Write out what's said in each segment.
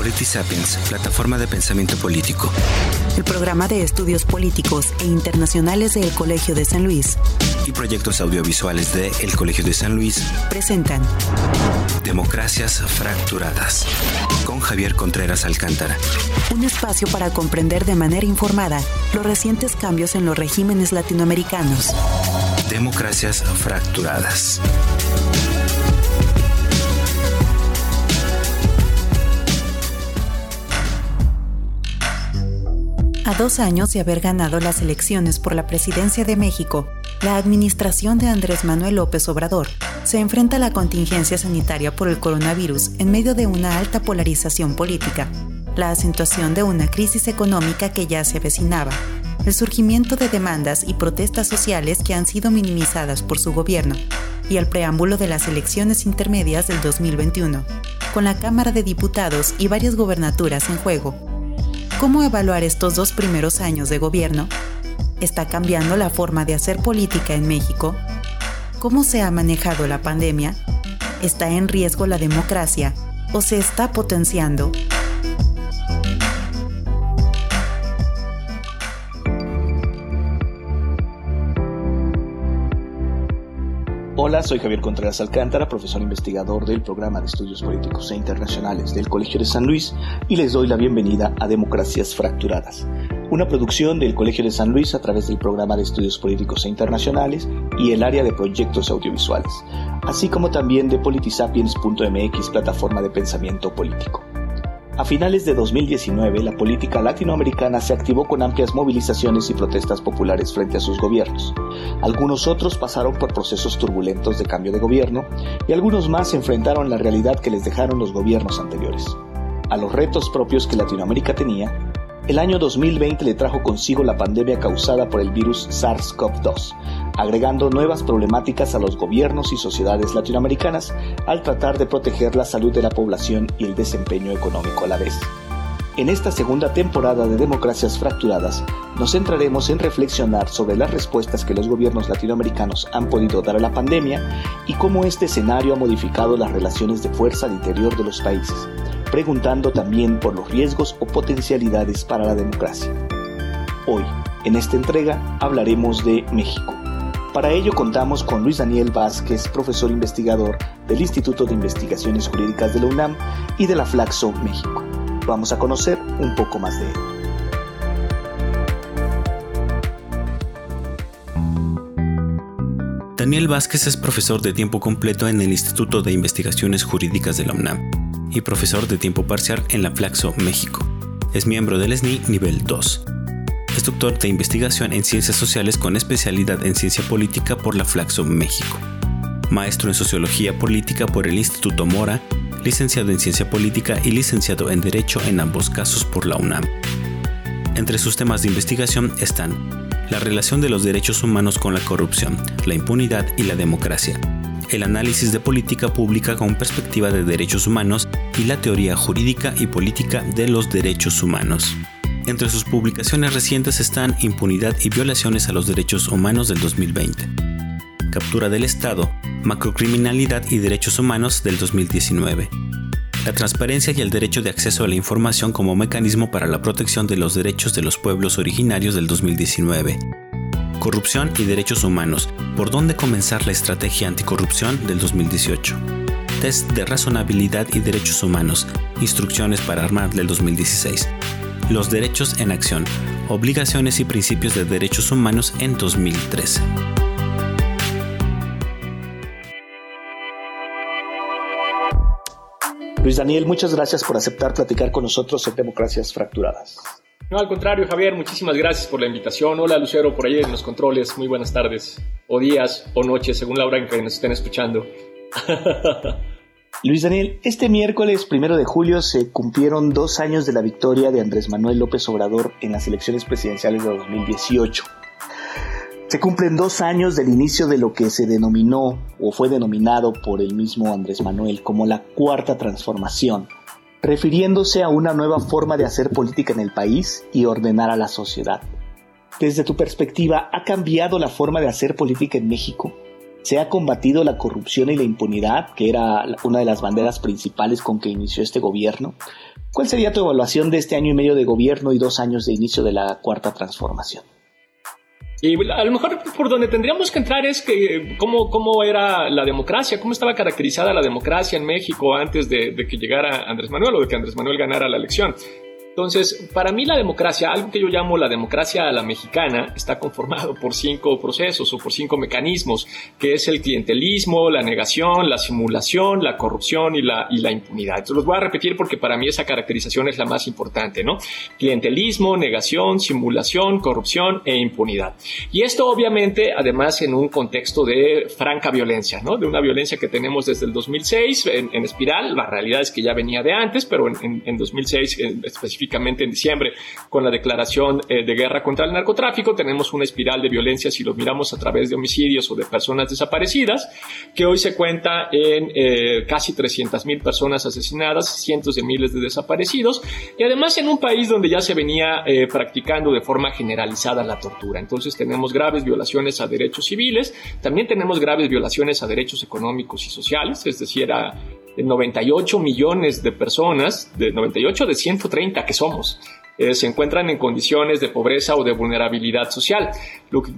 Politisapiens, plataforma de pensamiento político. El programa de estudios políticos e internacionales del Colegio de San Luis. Y proyectos audiovisuales de El Colegio de San Luis presentan Democracias Fracturadas con Javier Contreras Alcántara. Un espacio para comprender de manera informada los recientes cambios en los regímenes latinoamericanos. Democracias Fracturadas. A dos años de haber ganado las elecciones por la presidencia de México, la administración de Andrés Manuel López Obrador se enfrenta a la contingencia sanitaria por el coronavirus en medio de una alta polarización política, la acentuación de una crisis económica que ya se avecinaba, el surgimiento de demandas y protestas sociales que han sido minimizadas por su gobierno, y el preámbulo de las elecciones intermedias del 2021, con la Cámara de Diputados y varias gobernaturas en juego, ¿Cómo evaluar estos dos primeros años de gobierno? ¿Está cambiando la forma de hacer política en México? ¿Cómo se ha manejado la pandemia? ¿Está en riesgo la democracia o se está potenciando? Hola, soy Javier Contreras Alcántara, profesor investigador del programa de estudios políticos e internacionales del Colegio de San Luis y les doy la bienvenida a Democracias Fracturadas, una producción del Colegio de San Luis a través del programa de estudios políticos e internacionales y el área de proyectos audiovisuales, así como también de politisapiens.mx, plataforma de pensamiento político. A finales de 2019, la política latinoamericana se activó con amplias movilizaciones y protestas populares frente a sus gobiernos. Algunos otros pasaron por procesos turbulentos de cambio de gobierno y algunos más enfrentaron la realidad que les dejaron los gobiernos anteriores. A los retos propios que Latinoamérica tenía, el año 2020 le trajo consigo la pandemia causada por el virus SARS-CoV-2, agregando nuevas problemáticas a los gobiernos y sociedades latinoamericanas al tratar de proteger la salud de la población y el desempeño económico a la vez. En esta segunda temporada de Democracias Fracturadas nos centraremos en reflexionar sobre las respuestas que los gobiernos latinoamericanos han podido dar a la pandemia y cómo este escenario ha modificado las relaciones de fuerza al interior de los países, preguntando también por los riesgos o potencialidades para la democracia. Hoy, en esta entrega, hablaremos de México. Para ello contamos con Luis Daniel Vázquez, profesor investigador del Instituto de Investigaciones Jurídicas de la UNAM y de la Flaxo México. Vamos a conocer un poco más de él. Daniel Vázquez es profesor de tiempo completo en el Instituto de Investigaciones Jurídicas de la UNAM y profesor de tiempo parcial en la Flaxo México. Es miembro del SNI nivel 2. Es doctor de investigación en ciencias sociales con especialidad en ciencia política por la Flaxo México. Maestro en sociología política por el Instituto Mora, licenciado en ciencia política y licenciado en derecho en ambos casos por la UNAM. Entre sus temas de investigación están la relación de los derechos humanos con la corrupción, la impunidad y la democracia, el análisis de política pública con perspectiva de derechos humanos y la teoría jurídica y política de los derechos humanos. Entre sus publicaciones recientes están Impunidad y violaciones a los derechos humanos del 2020, Captura del Estado, Macrocriminalidad y Derechos Humanos del 2019, la transparencia y el derecho de acceso a la información como mecanismo para la protección de los derechos de los pueblos originarios del 2019, Corrupción y Derechos Humanos, por dónde comenzar la estrategia anticorrupción del 2018. Test de razonabilidad y derechos humanos, instrucciones para armar del 2016. Los derechos en acción, obligaciones y principios de derechos humanos en 2013. Luis Daniel, muchas gracias por aceptar platicar con nosotros en Democracias Fracturadas. No, al contrario, Javier, muchísimas gracias por la invitación. Hola, Lucero, por ahí en los controles. Muy buenas tardes, o días, o noches, según la hora en que nos estén escuchando. Luis Daniel, este miércoles primero de julio se cumplieron dos años de la victoria de Andrés Manuel López Obrador en las elecciones presidenciales de 2018. Se cumplen dos años del inicio de lo que se denominó o fue denominado por el mismo Andrés Manuel como la cuarta transformación refiriéndose a una nueva forma de hacer política en el país y ordenar a la sociedad. Desde tu perspectiva, ¿ha cambiado la forma de hacer política en México? ¿Se ha combatido la corrupción y la impunidad, que era una de las banderas principales con que inició este gobierno? ¿Cuál sería tu evaluación de este año y medio de gobierno y dos años de inicio de la cuarta transformación? Y a lo mejor por donde tendríamos que entrar es que cómo, cómo era la democracia, cómo estaba caracterizada la democracia en México antes de, de que llegara Andrés Manuel o de que Andrés Manuel ganara la elección. Entonces, para mí la democracia, algo que yo llamo la democracia a la mexicana, está conformado por cinco procesos o por cinco mecanismos, que es el clientelismo, la negación, la simulación, la corrupción y la, y la impunidad. Entonces, los voy a repetir porque para mí esa caracterización es la más importante, ¿no? Clientelismo, negación, simulación, corrupción e impunidad. Y esto obviamente, además, en un contexto de franca violencia, ¿no? De una violencia que tenemos desde el 2006 en, espiral. La realidad es que ya venía de antes, pero en, en 2006 específicamente específicamente en diciembre, con la declaración eh, de guerra contra el narcotráfico, tenemos una espiral de violencia si lo miramos a través de homicidios o de personas desaparecidas, que hoy se cuenta en eh, casi 300 mil personas asesinadas, cientos de miles de desaparecidos, y además en un país donde ya se venía eh, practicando de forma generalizada la tortura. Entonces tenemos graves violaciones a derechos civiles, también tenemos graves violaciones a derechos económicos y sociales, es decir, a 98 millones de personas, de 98 de 130 que somos, eh, se encuentran en condiciones de pobreza o de vulnerabilidad social.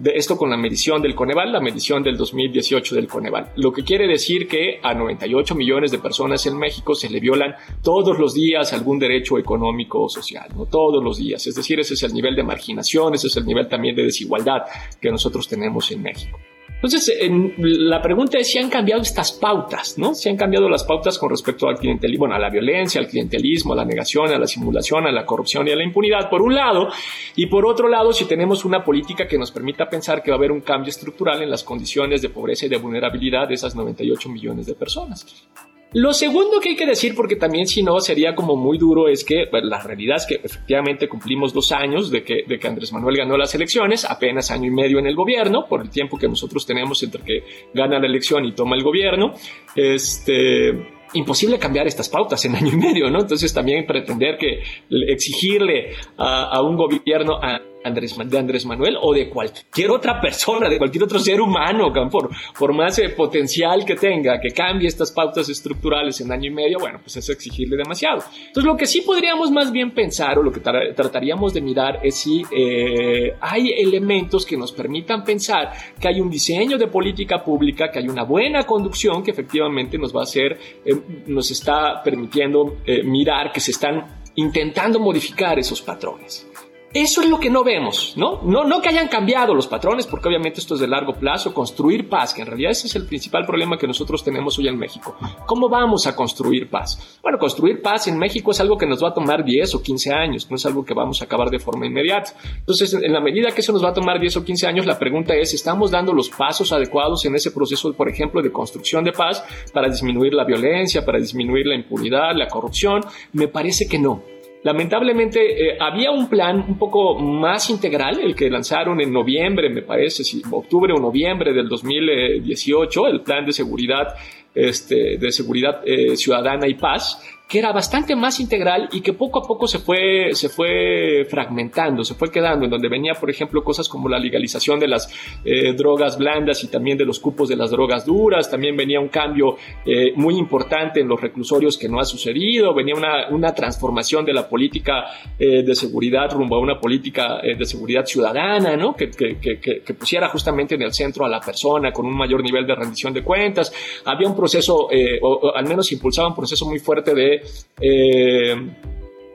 esto con la medición del Coneval, la medición del 2018 del Coneval. Lo que quiere decir que a 98 millones de personas en México se le violan todos los días algún derecho económico o social, ¿no? Todos los días. Es decir, ese es el nivel de marginación, ese es el nivel también de desigualdad que nosotros tenemos en México. Entonces, la pregunta es si han cambiado estas pautas, ¿no? Si han cambiado las pautas con respecto al clientelismo, bueno, a la violencia, al clientelismo, a la negación, a la simulación, a la corrupción y a la impunidad, por un lado, y por otro lado, si tenemos una política que nos permita pensar que va a haber un cambio estructural en las condiciones de pobreza y de vulnerabilidad de esas 98 millones de personas. Lo segundo que hay que decir, porque también si no sería como muy duro, es que la realidad es que efectivamente cumplimos dos años de que, Andrés Manuel ganó las elecciones, apenas año y medio en el gobierno, por el tiempo que nosotros tenemos entre que gana la elección y toma el gobierno. Este, imposible cambiar estas pautas en año y medio, ¿no? Entonces también pretender que exigirle a, a un gobierno a Andrés, de Andrés Manuel o de cualquier otra persona, de cualquier otro ser humano, por, por más eh, potencial que tenga, que cambie estas pautas estructurales en año y medio, bueno, pues es exigirle demasiado. Entonces, lo que sí podríamos más bien pensar o lo que trataríamos de mirar es si eh, hay elementos que nos permitan pensar que hay un diseño de política pública, que hay una buena conducción que efectivamente nos va a hacer, eh, nos está permitiendo mirar que se están intentando modificar esos patrones. Eso es lo que no vemos, ¿no? ¿no? No que hayan cambiado los patrones, porque obviamente esto es de largo plazo, construir paz, que en realidad ese es el principal problema que nosotros tenemos hoy en México. ¿Cómo vamos a construir paz? Bueno, construir paz en México es algo que nos va a tomar 10 o 15 años, no es algo que vamos a acabar de forma inmediata. Entonces, en la medida que eso nos va a tomar 10 o 15 años, la pregunta es, ¿estamos dando los pasos adecuados en ese proceso, por ejemplo, de construcción de paz para disminuir la violencia, para disminuir la impunidad, la corrupción? Me parece que no. Lamentablemente eh, había un plan un poco más integral, el que lanzaron en noviembre, me parece, si, octubre o noviembre del 2018, el plan de seguridad, este, de seguridad eh, ciudadana y paz, que era bastante más integral y que poco a poco se fue, se fue fragmentando, se fue quedando, en donde venía, por ejemplo, cosas como la legalización de las eh, drogas blandas y también de los cupos de las drogas duras, también venía un cambio eh, muy importante en los reclusorios que no ha sucedido, venía una, una transformación de la política eh, de seguridad rumbo a una política de seguridad ciudadana, ¿no? Que, que, que, que, pusiera justamente en el centro a la persona con un mayor nivel de rendición de cuentas. Había un proceso, o al menos impulsaba un proceso muy fuerte de eh,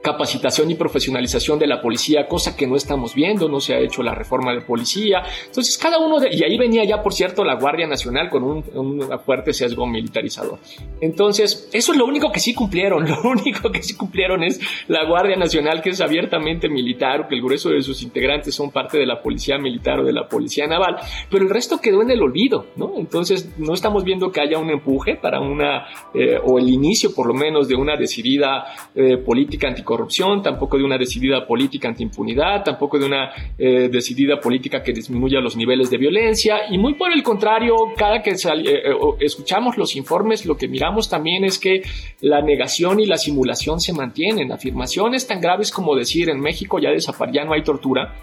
capacitación y profesionalización de la policía, cosa que no estamos viendo, no se ha hecho la reforma de policía. Entonces, cada uno de... Y ahí venía ya, por cierto, la Guardia Nacional con un, un, fuerte sesgo militarizador. Entonces, eso es lo único que sí cumplieron. Lo único que sí cumplieron es la Guardia Nacional, que es abiertamente militar, que el grueso de sus integrantes son parte de la policía militar o de la policía naval, pero el resto quedó en el olvido, ¿no? Entonces, no estamos viendo que haya un empuje para una, eh, o el inicio por lo menos de una decidida eh, política anticorrupción corrupción, tampoco de una decidida política anti-impunidad, tampoco de una eh, decidida política que disminuya los niveles de violencia y muy por el contrario, cada que eh, eh, escuchamos los informes, lo que miramos también es que la negación y la simulación se mantienen. Afirmaciones tan graves como decir en México ya, ya no hay tortura,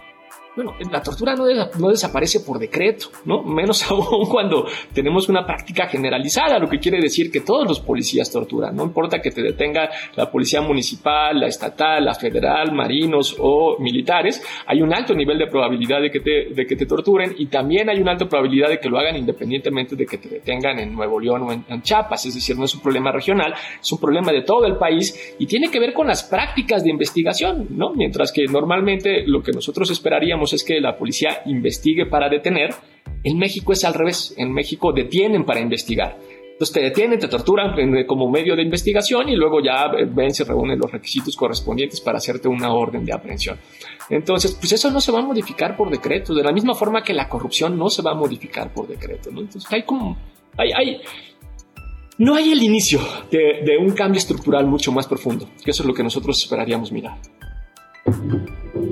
bueno, la tortura no, desaparece por decreto, ¿no? Menos aún cuando tenemos una práctica generalizada, lo que quiere decir que todos los policías torturan, no importa que te detenga la policía municipal, la estatal, la federal, marinos o militares, hay un alto nivel de probabilidad de que te, de que te torturen y también hay una alta probabilidad de que lo hagan independientemente de que te detengan en Nuevo León o en, en Chiapas, es decir, no es un problema regional, es un problema de todo el país y tiene que ver con las prácticas de investigación, ¿no? Mientras que normalmente lo que nosotros esperaríamos es que la policía investigue para detener. En México es al revés. En México detienen para investigar. Entonces te detienen, te torturan como medio de investigación y luego ya ven, se reúnen los requisitos correspondientes para hacerte una orden de aprehensión. Entonces, pues eso no se va a modificar por decreto, de la misma forma que la corrupción no se va a modificar por decreto. ¿no? Entonces hay como, hay, hay, no hay el inicio de, de un cambio estructural mucho más profundo, que eso es lo que nosotros esperaríamos mirar.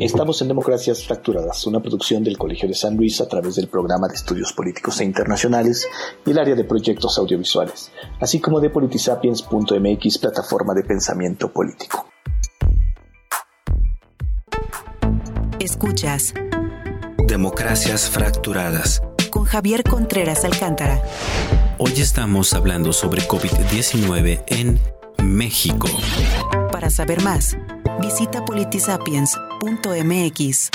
Estamos en Democracias Fracturadas, una producción del Colegio de San Luis a través del programa de estudios políticos e internacionales y el área de proyectos audiovisuales, así como de politisapiens.mx, plataforma de pensamiento político. Escuchas Democracias Fracturadas con Javier Contreras Alcántara. Hoy estamos hablando sobre COVID-19 en México. Para saber más, visita politisapiens.mx.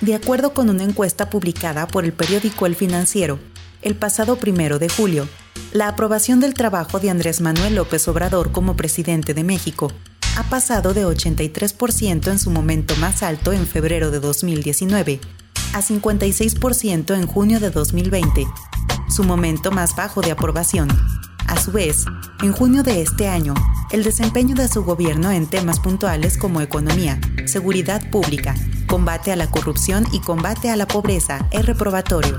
De acuerdo con una encuesta publicada por el periódico El Financiero, el pasado primero de julio, la aprobación del trabajo de Andrés Manuel López Obrador como presidente de México ha pasado de 83% en su momento más alto en febrero de 2019 a 56% en junio de 2020, su momento más bajo de aprobación. A su vez, en junio de este año, el desempeño de su gobierno en temas puntuales como economía, seguridad pública, combate a la corrupción y combate a la pobreza es reprobatorio.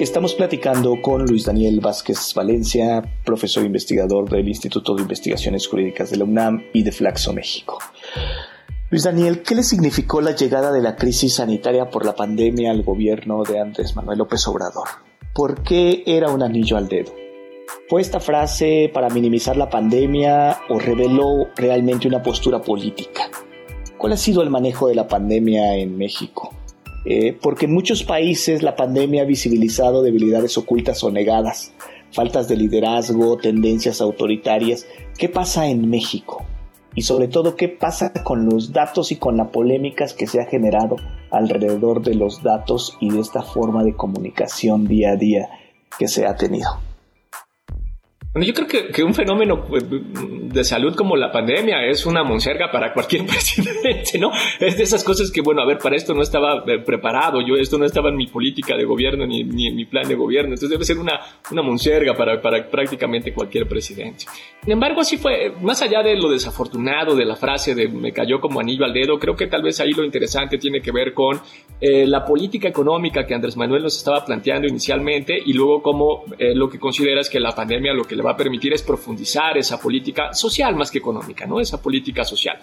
Estamos platicando con Luis Daniel Vázquez Valencia, profesor investigador del Instituto de Investigaciones Jurídicas de la UNAM y de Flaxo, México. Luis Daniel, ¿qué le significó la llegada de la crisis sanitaria por la pandemia al gobierno de Andrés Manuel López Obrador? ¿Por qué era un anillo al dedo? ¿Fue esta frase para minimizar la pandemia o reveló realmente una postura política? ¿Cuál ha sido el manejo de la pandemia en México? Eh, porque en muchos países la pandemia ha visibilizado debilidades ocultas o negadas, faltas de liderazgo, tendencias autoritarias. ¿Qué pasa en México? y sobre todo qué pasa con los datos y con las polémicas que se ha generado alrededor de los datos y de esta forma de comunicación día a día que se ha tenido. Bueno, yo creo que, que, un fenómeno pues, de salud como la pandemia es una monserga para cualquier presidente, ¿no? Es de esas cosas que, bueno, a ver, para esto no estaba eh, preparado, yo esto no estaba en mi política de gobierno ni, ni en mi plan de gobierno, entonces debe ser una, una monserga para, para prácticamente cualquier presidente. Sin embargo, así fue, más allá de lo desafortunado de la frase de me cayó como anillo al dedo, creo que tal vez ahí lo interesante tiene que ver con eh, la política económica que Andrés Manuel nos estaba planteando inicialmente y luego cómo eh, lo que considera es que la pandemia lo que le va a permitir es profundizar esa política social más que económica, ¿no? Esa política social.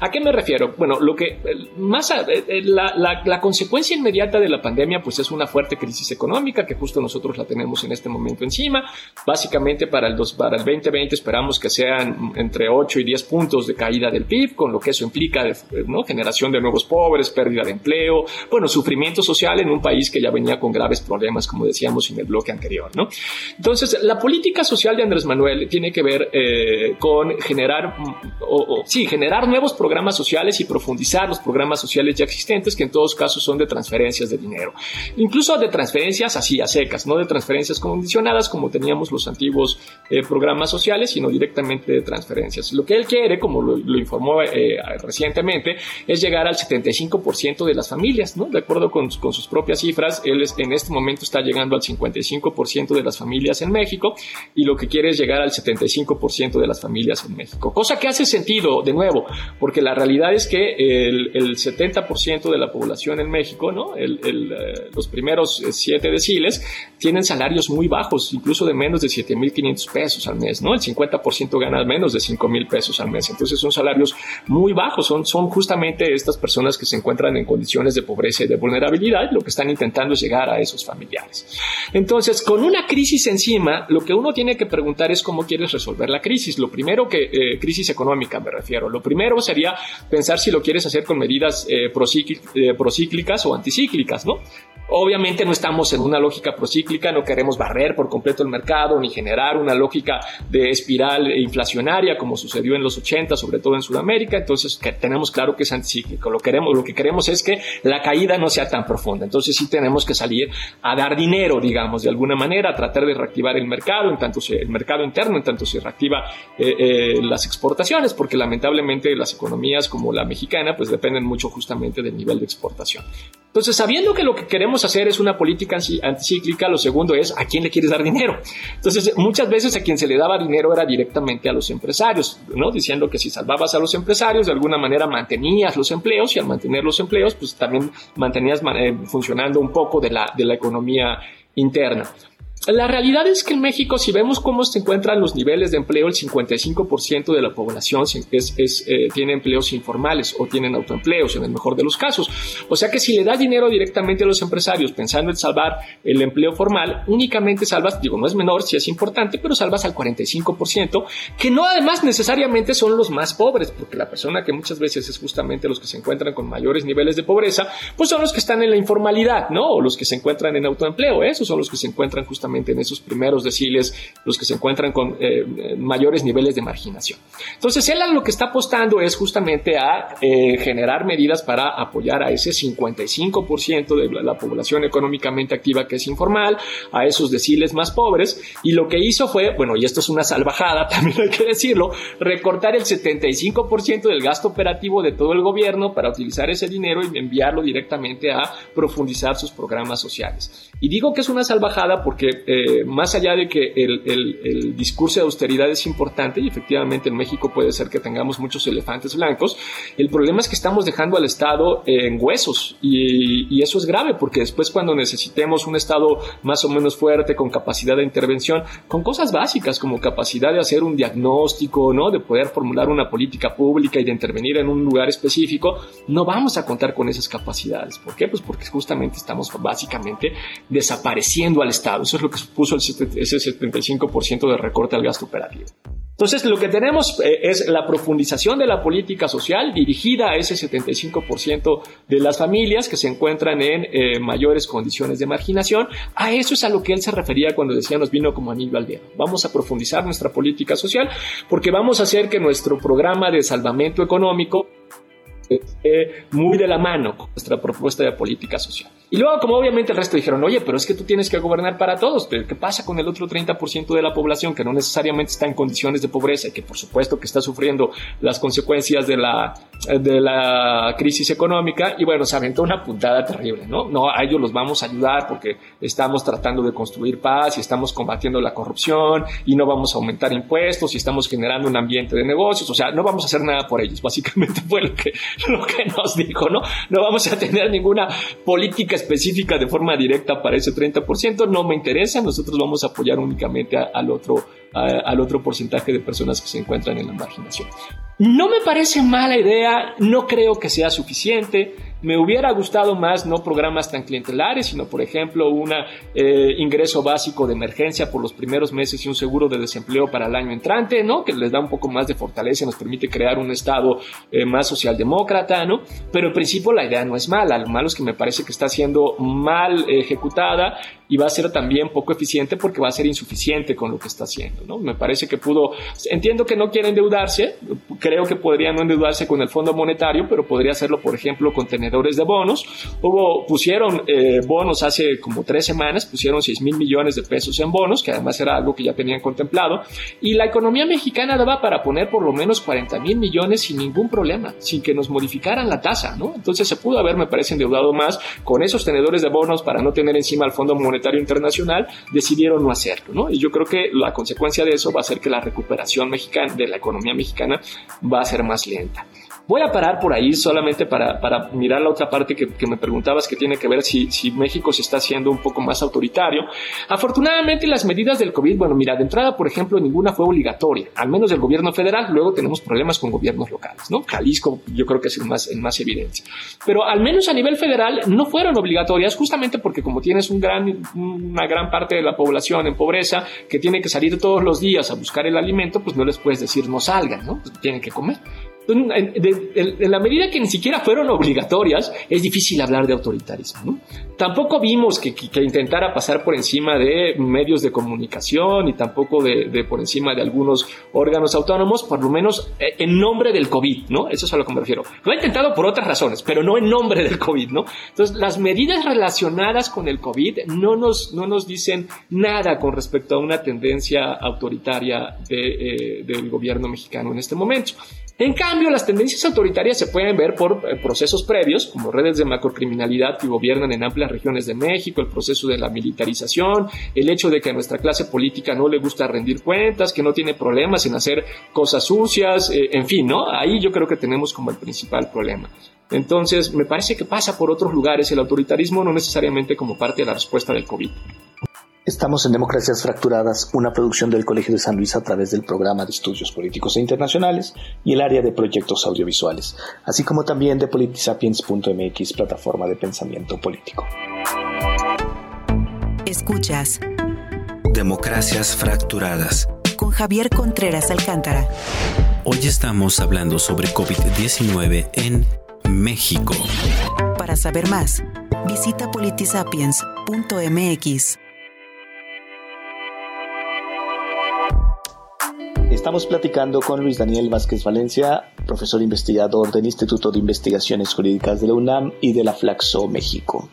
¿A qué me refiero? Bueno, lo que más eh, eh, la, la, consecuencia inmediata de la pandemia pues es una fuerte crisis económica que justo nosotros la tenemos en este momento encima. Básicamente para el, dos, para el 2020 esperamos que sean entre 8 y 10 puntos de caída del PIB, con lo que eso implica, ¿no? Generación de nuevos pobres, pérdida de empleo, bueno, sufrimiento social en un país que ya venía con graves problemas, como decíamos en el bloque anterior, ¿no? Entonces, la política social de Andrés Manuel tiene que ver eh, con generar, o, sí, generar nuevos programas sociales y profundizar los programas sociales ya existentes, que en todos casos son de transferencias de dinero. Incluso de transferencias así a secas, no de transferencias condicionadas como teníamos los antiguos eh, programas sociales, sino directamente de transferencias. Lo que él quiere, como lo, informó eh, recientemente, es llegar al 75% de las familias, ¿no? De acuerdo con, con sus propias cifras, él es, en este momento está llegando al 55% de las familias en México y lo que quiere es llegar al 75% de las familias en México. Cosa que hace sentido, de nuevo, porque la realidad es que el, 70% de la población en México, ¿no? El, eh, los primeros siete deciles, tienen salarios muy bajos, incluso de menos de 7.500 pesos al mes, ¿no? El 50% gana menos de 5.000 pesos al mes. Entonces son salarios muy bajos, son, son justamente estas personas que se encuentran en condiciones de pobreza y de vulnerabilidad, lo que están intentando es llegar a esos familiares. Entonces, con una crisis encima, lo que uno tiene que preguntar es cómo quieres resolver la crisis. Lo primero que, eh, crisis económica me refiero, lo primero sería pensar si lo quieres hacer con medidas eh, eh, procíclicas o anticíclicas, ¿no? Obviamente no estamos en una lógica procíclica, no queremos barrer por completo el mercado ni generar una lógica de espiral inflacionaria como sucedió en los 80, sobre todo en Sudamérica. Entonces que tenemos claro que es anticíclico. Lo, queremos, lo que queremos es que la caída no sea tan profunda. Entonces sí tenemos que salir a dar dinero, digamos, de alguna manera, a tratar de reactivar el mercado, en tanto se, el mercado interno, en tanto se reactiva eh, eh, las exportaciones, porque lamentablemente las economías como la mexicana pues dependen mucho justamente del nivel de exportación. Entonces, sabiendo que lo que queremos hacer es una política anticíclica, lo segundo es a quién le quieres dar dinero. Entonces, muchas veces a quien se le daba dinero era directamente a los empresarios, ¿no? Diciendo que si salvabas a los empresarios, de alguna manera mantenías los empleos y al mantener los empleos, pues también mantenías eh, funcionando un poco de la, de la economía interna. La realidad es que en México, si vemos cómo se encuentran los niveles de empleo, el 55% de la población es, eh, tiene empleos informales o tienen autoempleos en el mejor de los casos. O sea que si le das dinero directamente a los empresarios pensando en salvar el empleo formal, únicamente salvas, digo, no es menor, sí es importante, pero salvas al 45%, que no además necesariamente son los más pobres, porque la persona que muchas veces es justamente los que se encuentran con mayores niveles de pobreza, pues son los que están en la informalidad, ¿no? O los que se encuentran en autoempleo, esos son los que se encuentran justamente en esos primeros deciles, los que se encuentran con eh, mayores niveles de marginación. Entonces, él lo que está apostando es justamente a eh, generar medidas para apoyar a ese 55% de la, población económicamente activa que es informal, a esos deciles más pobres, y lo que hizo fue, bueno, y esto es una salvajada, también hay que decirlo, recortar el 75% del gasto operativo de todo el gobierno para utilizar ese dinero y enviarlo directamente a profundizar sus programas sociales. Y digo que es una salvajada porque eh, más allá de que el, discurso de austeridad es importante y efectivamente en México puede ser que tengamos muchos elefantes blancos, el problema es que estamos dejando al Estado en huesos y, eso es grave porque después cuando necesitemos un Estado más o menos fuerte, con capacidad de intervención, con cosas básicas como capacidad de hacer un diagnóstico, ¿no? de poder formular una política pública y de intervenir en un lugar específico, no vamos a contar con esas capacidades. ¿Por qué? Pues porque justamente estamos básicamente desapareciendo al Estado. Eso es lo supuso ese 75% de recorte al gasto operativo. Entonces, lo que tenemos eh, es la profundización de la política social dirigida a ese 75% de las familias que se encuentran en eh, mayores condiciones de marginación. A eso es a lo que él se refería cuando decía nos vino como anillo al dedo. Vamos a profundizar nuestra política social porque vamos a hacer que nuestro programa de salvamento económico muy de la mano con nuestra propuesta de política social. Y luego, como obviamente el resto dijeron, oye, pero es que tú tienes que gobernar para todos, pero ¿qué pasa con el otro 30% de la población que no necesariamente está en condiciones de pobreza y que por supuesto que está sufriendo las consecuencias de la, de la crisis económica? Y bueno, se aventó una puntada terrible, ¿no? No, a ellos los vamos a ayudar porque estamos tratando de construir paz y estamos combatiendo la corrupción y no vamos a aumentar impuestos y estamos generando un ambiente de negocios, o sea, no vamos a hacer nada por ellos, básicamente fue lo que, lo que nos dijo, ¿no? No vamos a tener ninguna política específica de forma directa para ese 30%, no me interesa, nosotros vamos a apoyar únicamente al otro al otro porcentaje de personas que se encuentran en la marginación. No me parece mala idea, no creo que sea suficiente. Me hubiera gustado más no programas tan clientelares, sino por ejemplo un eh, ingreso básico de emergencia por los primeros meses y un seguro de desempleo para el año entrante, ¿no? Que les da un poco más de fortaleza, y nos permite crear un estado eh, más socialdemócrata, ¿no? Pero en principio la idea no es mala, lo malo es que me parece que está siendo mal ejecutada y va a ser también poco eficiente porque va a ser insuficiente con lo que está haciendo, ¿no? Me parece que pudo, entiendo que no quiere endeudarse, creo que podría no endeudarse con el Fondo Monetario, pero podría hacerlo, por ejemplo, con tenedores de bonos. Hubo, pusieron eh, bonos hace como tres semanas, pusieron 6 mil millones de pesos en bonos, que además era algo que ya tenían contemplado, y la economía mexicana daba para poner por lo menos 40 mil millones sin ningún problema, sin que nos modificaran la tasa, ¿no? Entonces se pudo haber, me parece, endeudado más con esos tenedores de bonos para no tener encima al Fondo Monetario Monetario Internacional, decidieron no hacerlo, ¿no? Y yo creo que la consecuencia de eso va a ser que la recuperación mexicana, de la economía mexicana va a ser más lenta. Voy a parar por ahí solamente para, para mirar la otra parte que, que, me preguntabas que tiene que ver si, si México se está haciendo un poco más autoritario. Afortunadamente las medidas del COVID, bueno, mira, de entrada, por ejemplo, ninguna fue obligatoria, al menos del gobierno federal, luego tenemos problemas con gobiernos locales, ¿no? Jalisco yo creo que es el más, el más evidencia. Pero al menos a nivel federal no fueron obligatorias justamente porque como tienes un gran, una gran parte de la población en pobreza que tiene que salir todos los días a buscar el alimento, pues no les puedes decir no salgan, ¿no? Pues tienen que comer. En, la medida que ni siquiera fueron obligatorias, es difícil hablar de autoritarismo. Tampoco vimos que, intentara pasar por encima de medios de comunicación y tampoco de, por encima de algunos órganos autónomos, por lo menos eh, en nombre del COVID, ¿no? Eso es a lo que me refiero. Lo ha intentado por otras razones, pero no en nombre del COVID, ¿no? Entonces, las medidas relacionadas con el COVID no nos, no nos dicen nada con respecto a una tendencia autoritaria de, eh, del gobierno mexicano en este momento. En cambio, las tendencias autoritarias se pueden ver por eh, procesos previos, como redes de macrocriminalidad que gobiernan en amplias regiones de México, el proceso de la militarización, el hecho de que a nuestra clase política no le gusta rendir cuentas, que no tiene problemas en hacer cosas sucias, eh, en fin, ¿no? Ahí yo creo que tenemos como el principal problema. Entonces, me parece que pasa por otros lugares el autoritarismo, no necesariamente como parte de la respuesta del COVID. Estamos en Democracias Fracturadas, una producción del Colegio de San Luis a través del programa de estudios políticos e internacionales y el área de proyectos audiovisuales, así como también de politisapiens.mx, plataforma de pensamiento político. Escuchas Democracias Fracturadas con Javier Contreras Alcántara. Hoy estamos hablando sobre COVID-19 en México. Para saber más, visita politisapiens.mx. Estamos platicando con Luis Daniel Vázquez Valencia, profesor investigador del Instituto de Investigaciones Jurídicas de la UNAM y de la Flaxo México.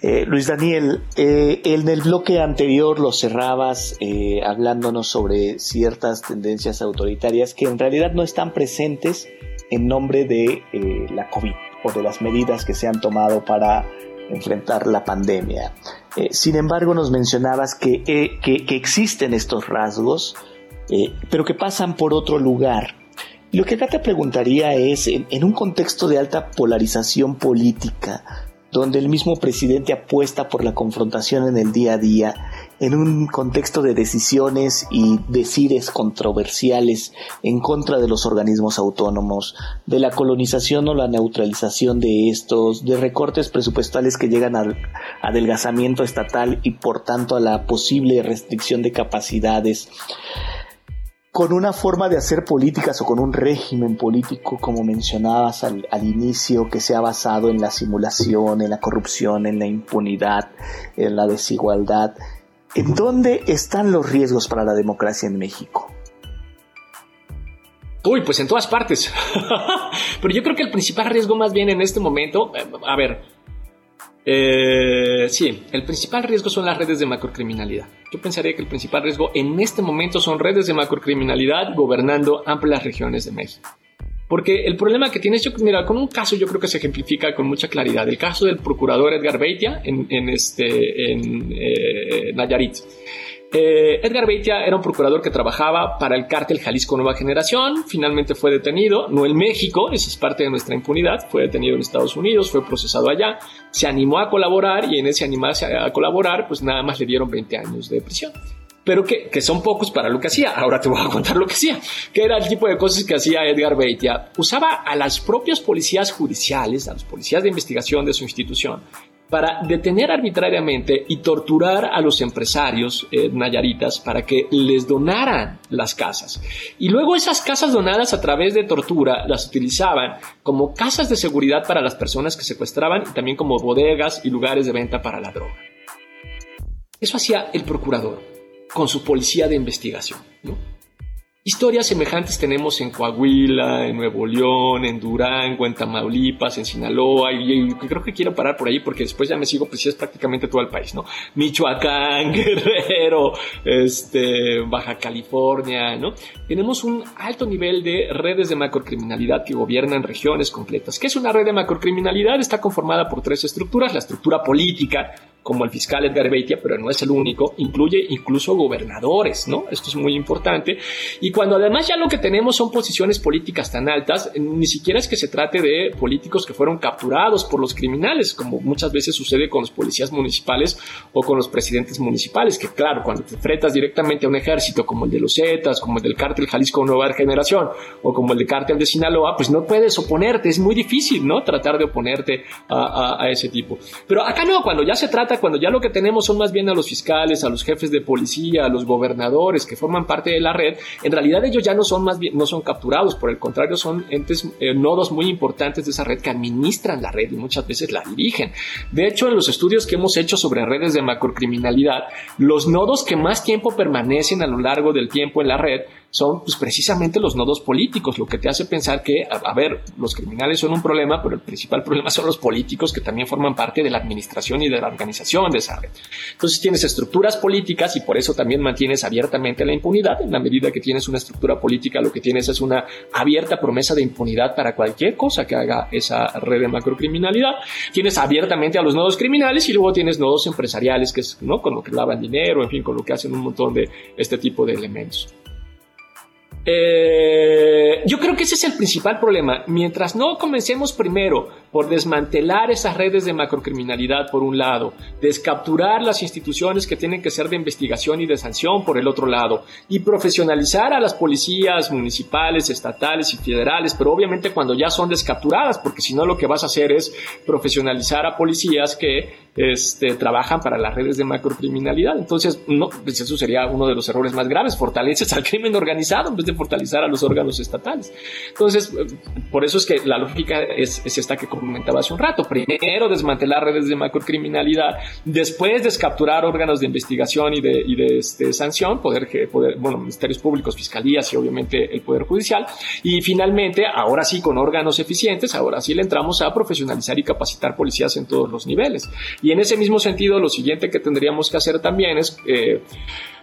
Eh, Luis Daniel, eh, en el bloque anterior lo cerrabas eh, hablándonos sobre ciertas tendencias autoritarias que en realidad no están presentes en nombre de la COVID o de las medidas que se han tomado para enfrentar la pandemia. sin embargo, nos mencionabas que, que existen estos rasgos eh, pero que pasan por otro lugar. Lo que acá te preguntaría es, en, un contexto de alta polarización política, donde el mismo presidente apuesta por la confrontación en el día a día, en un contexto de decisiones y decires controversiales en contra de los organismos autónomos, de la colonización o la neutralización de estos, de recortes presupuestales que llegan al adelgazamiento estatal y por tanto a la posible restricción de capacidades con una forma de hacer políticas o con un régimen político, como mencionabas al, inicio, que se ha basado en la simulación, en la corrupción, en la impunidad, en la desigualdad. ¿En dónde están los riesgos para la democracia en México? Uy, pues en todas partes. Pero yo creo que el principal riesgo más bien en este momento, eh, a ver, eh, sí, el principal riesgo son las redes de macrocriminalidad. Yo pensaría que el principal riesgo en este momento son redes de macrocriminalidad gobernando amplias regiones de México. Porque el problema que tienes, yo, mira, con un caso yo creo que se ejemplifica con mucha claridad. El caso del procurador Edgar Beitia en, este, en eh, Nayarit. Eh, Edgar Beitia era un procurador que trabajaba para el cártel Jalisco Nueva Generación, finalmente fue detenido, no en México, eso es parte de nuestra impunidad, fue detenido en Estados Unidos, fue procesado allá, se animó a colaborar y en ese animarse a colaborar, pues nada más le dieron 20 años de prisión. Pero que, que, son pocos para lo que hacía. Ahora te voy a contar lo que hacía, que era el tipo de cosas que hacía Edgar Beitia. Usaba a las propias policías judiciales, a los policías de investigación de su institución, para detener arbitrariamente y torturar a los empresarios eh, nayaritas para que les donaran las casas. Y luego esas casas donadas a través de tortura las utilizaban como casas de seguridad para las personas que secuestraban y también como bodegas y lugares de venta para la droga. Eso hacía el procurador con su policía de investigación. ¿no? Historias semejantes tenemos en Coahuila, en Nuevo León, en Durango, en Tamaulipas, en Sinaloa, y, creo que quiero parar por ahí porque después ya me sigo, pues es prácticamente todo el país, ¿no? Michoacán, Guerrero, este, Baja California, ¿no? Tenemos un alto nivel de redes de macrocriminalidad que gobiernan regiones completas. ¿Qué es una red de macrocriminalidad? Está conformada por tres estructuras, la estructura política, como el fiscal Edgar Beitia, pero no es el único, incluye incluso gobernadores, ¿no? Esto es muy importante. Y cuando además ya lo que tenemos son posiciones políticas tan altas, ni siquiera es que se trate de políticos que fueron capturados por los criminales, como muchas veces sucede con los policías municipales o con los presidentes municipales, que claro, cuando te enfrentas directamente a un ejército como el de los Zetas, como el del cártel Jalisco Nueva Generación o como el del cártel de Sinaloa, pues no puedes oponerte, es muy difícil, ¿no? Tratar de oponerte a, a ese tipo. Pero acá no, cuando ya se trata cuando ya lo que tenemos son más bien a los fiscales, a los jefes de policía, a los gobernadores que forman parte de la red, en realidad ellos ya no son más bien, no son capturados, por el contrario son entes, eh, nodos muy importantes de esa red que administran la red y muchas veces la dirigen. De hecho, en los estudios que hemos hecho sobre redes de macrocriminalidad, los nodos que más tiempo permanecen a lo largo del tiempo en la red son pues, precisamente los nodos políticos, lo que te hace pensar que, a, ver, los criminales son un problema, pero el principal problema son los políticos que también forman parte de la administración y de la organización de esa red. Entonces tienes estructuras políticas y por eso también mantienes abiertamente la impunidad. En la medida que tienes una estructura política, lo que tienes es una abierta promesa de impunidad para cualquier cosa que haga esa red de macrocriminalidad. Tienes abiertamente a los nodos criminales y luego tienes nodos empresariales, que es ¿no? con lo que lavan dinero, en fin, con lo que hacen un montón de este tipo de elementos. Eh, yo creo que ese es el principal problema. Mientras no comencemos primero por desmantelar esas redes de macrocriminalidad por un lado, descapturar las instituciones que tienen que ser de investigación y de sanción por el otro lado, y profesionalizar a las policías municipales, estatales y federales, pero obviamente cuando ya son descapturadas, porque si no lo que vas a hacer es profesionalizar a policías que este, trabajan para las redes de macrocriminalidad. Entonces, no, pues eso sería uno de los errores más graves. Fortaleces al crimen organizado en vez de fortalecer a los órganos estatales. Entonces, por eso es que la lógica es, esta que comentaba hace un rato. Primero desmantelar redes de macrocriminalidad, después descapturar órganos de investigación y de, este, sanción, poder, poder, bueno, ministerios públicos, fiscalías y obviamente el Poder Judicial. Y finalmente, ahora sí, con órganos eficientes, ahora sí le entramos a profesionalizar y capacitar policías en todos los niveles. Y en ese mismo sentido, lo siguiente que tendríamos que hacer también es eh,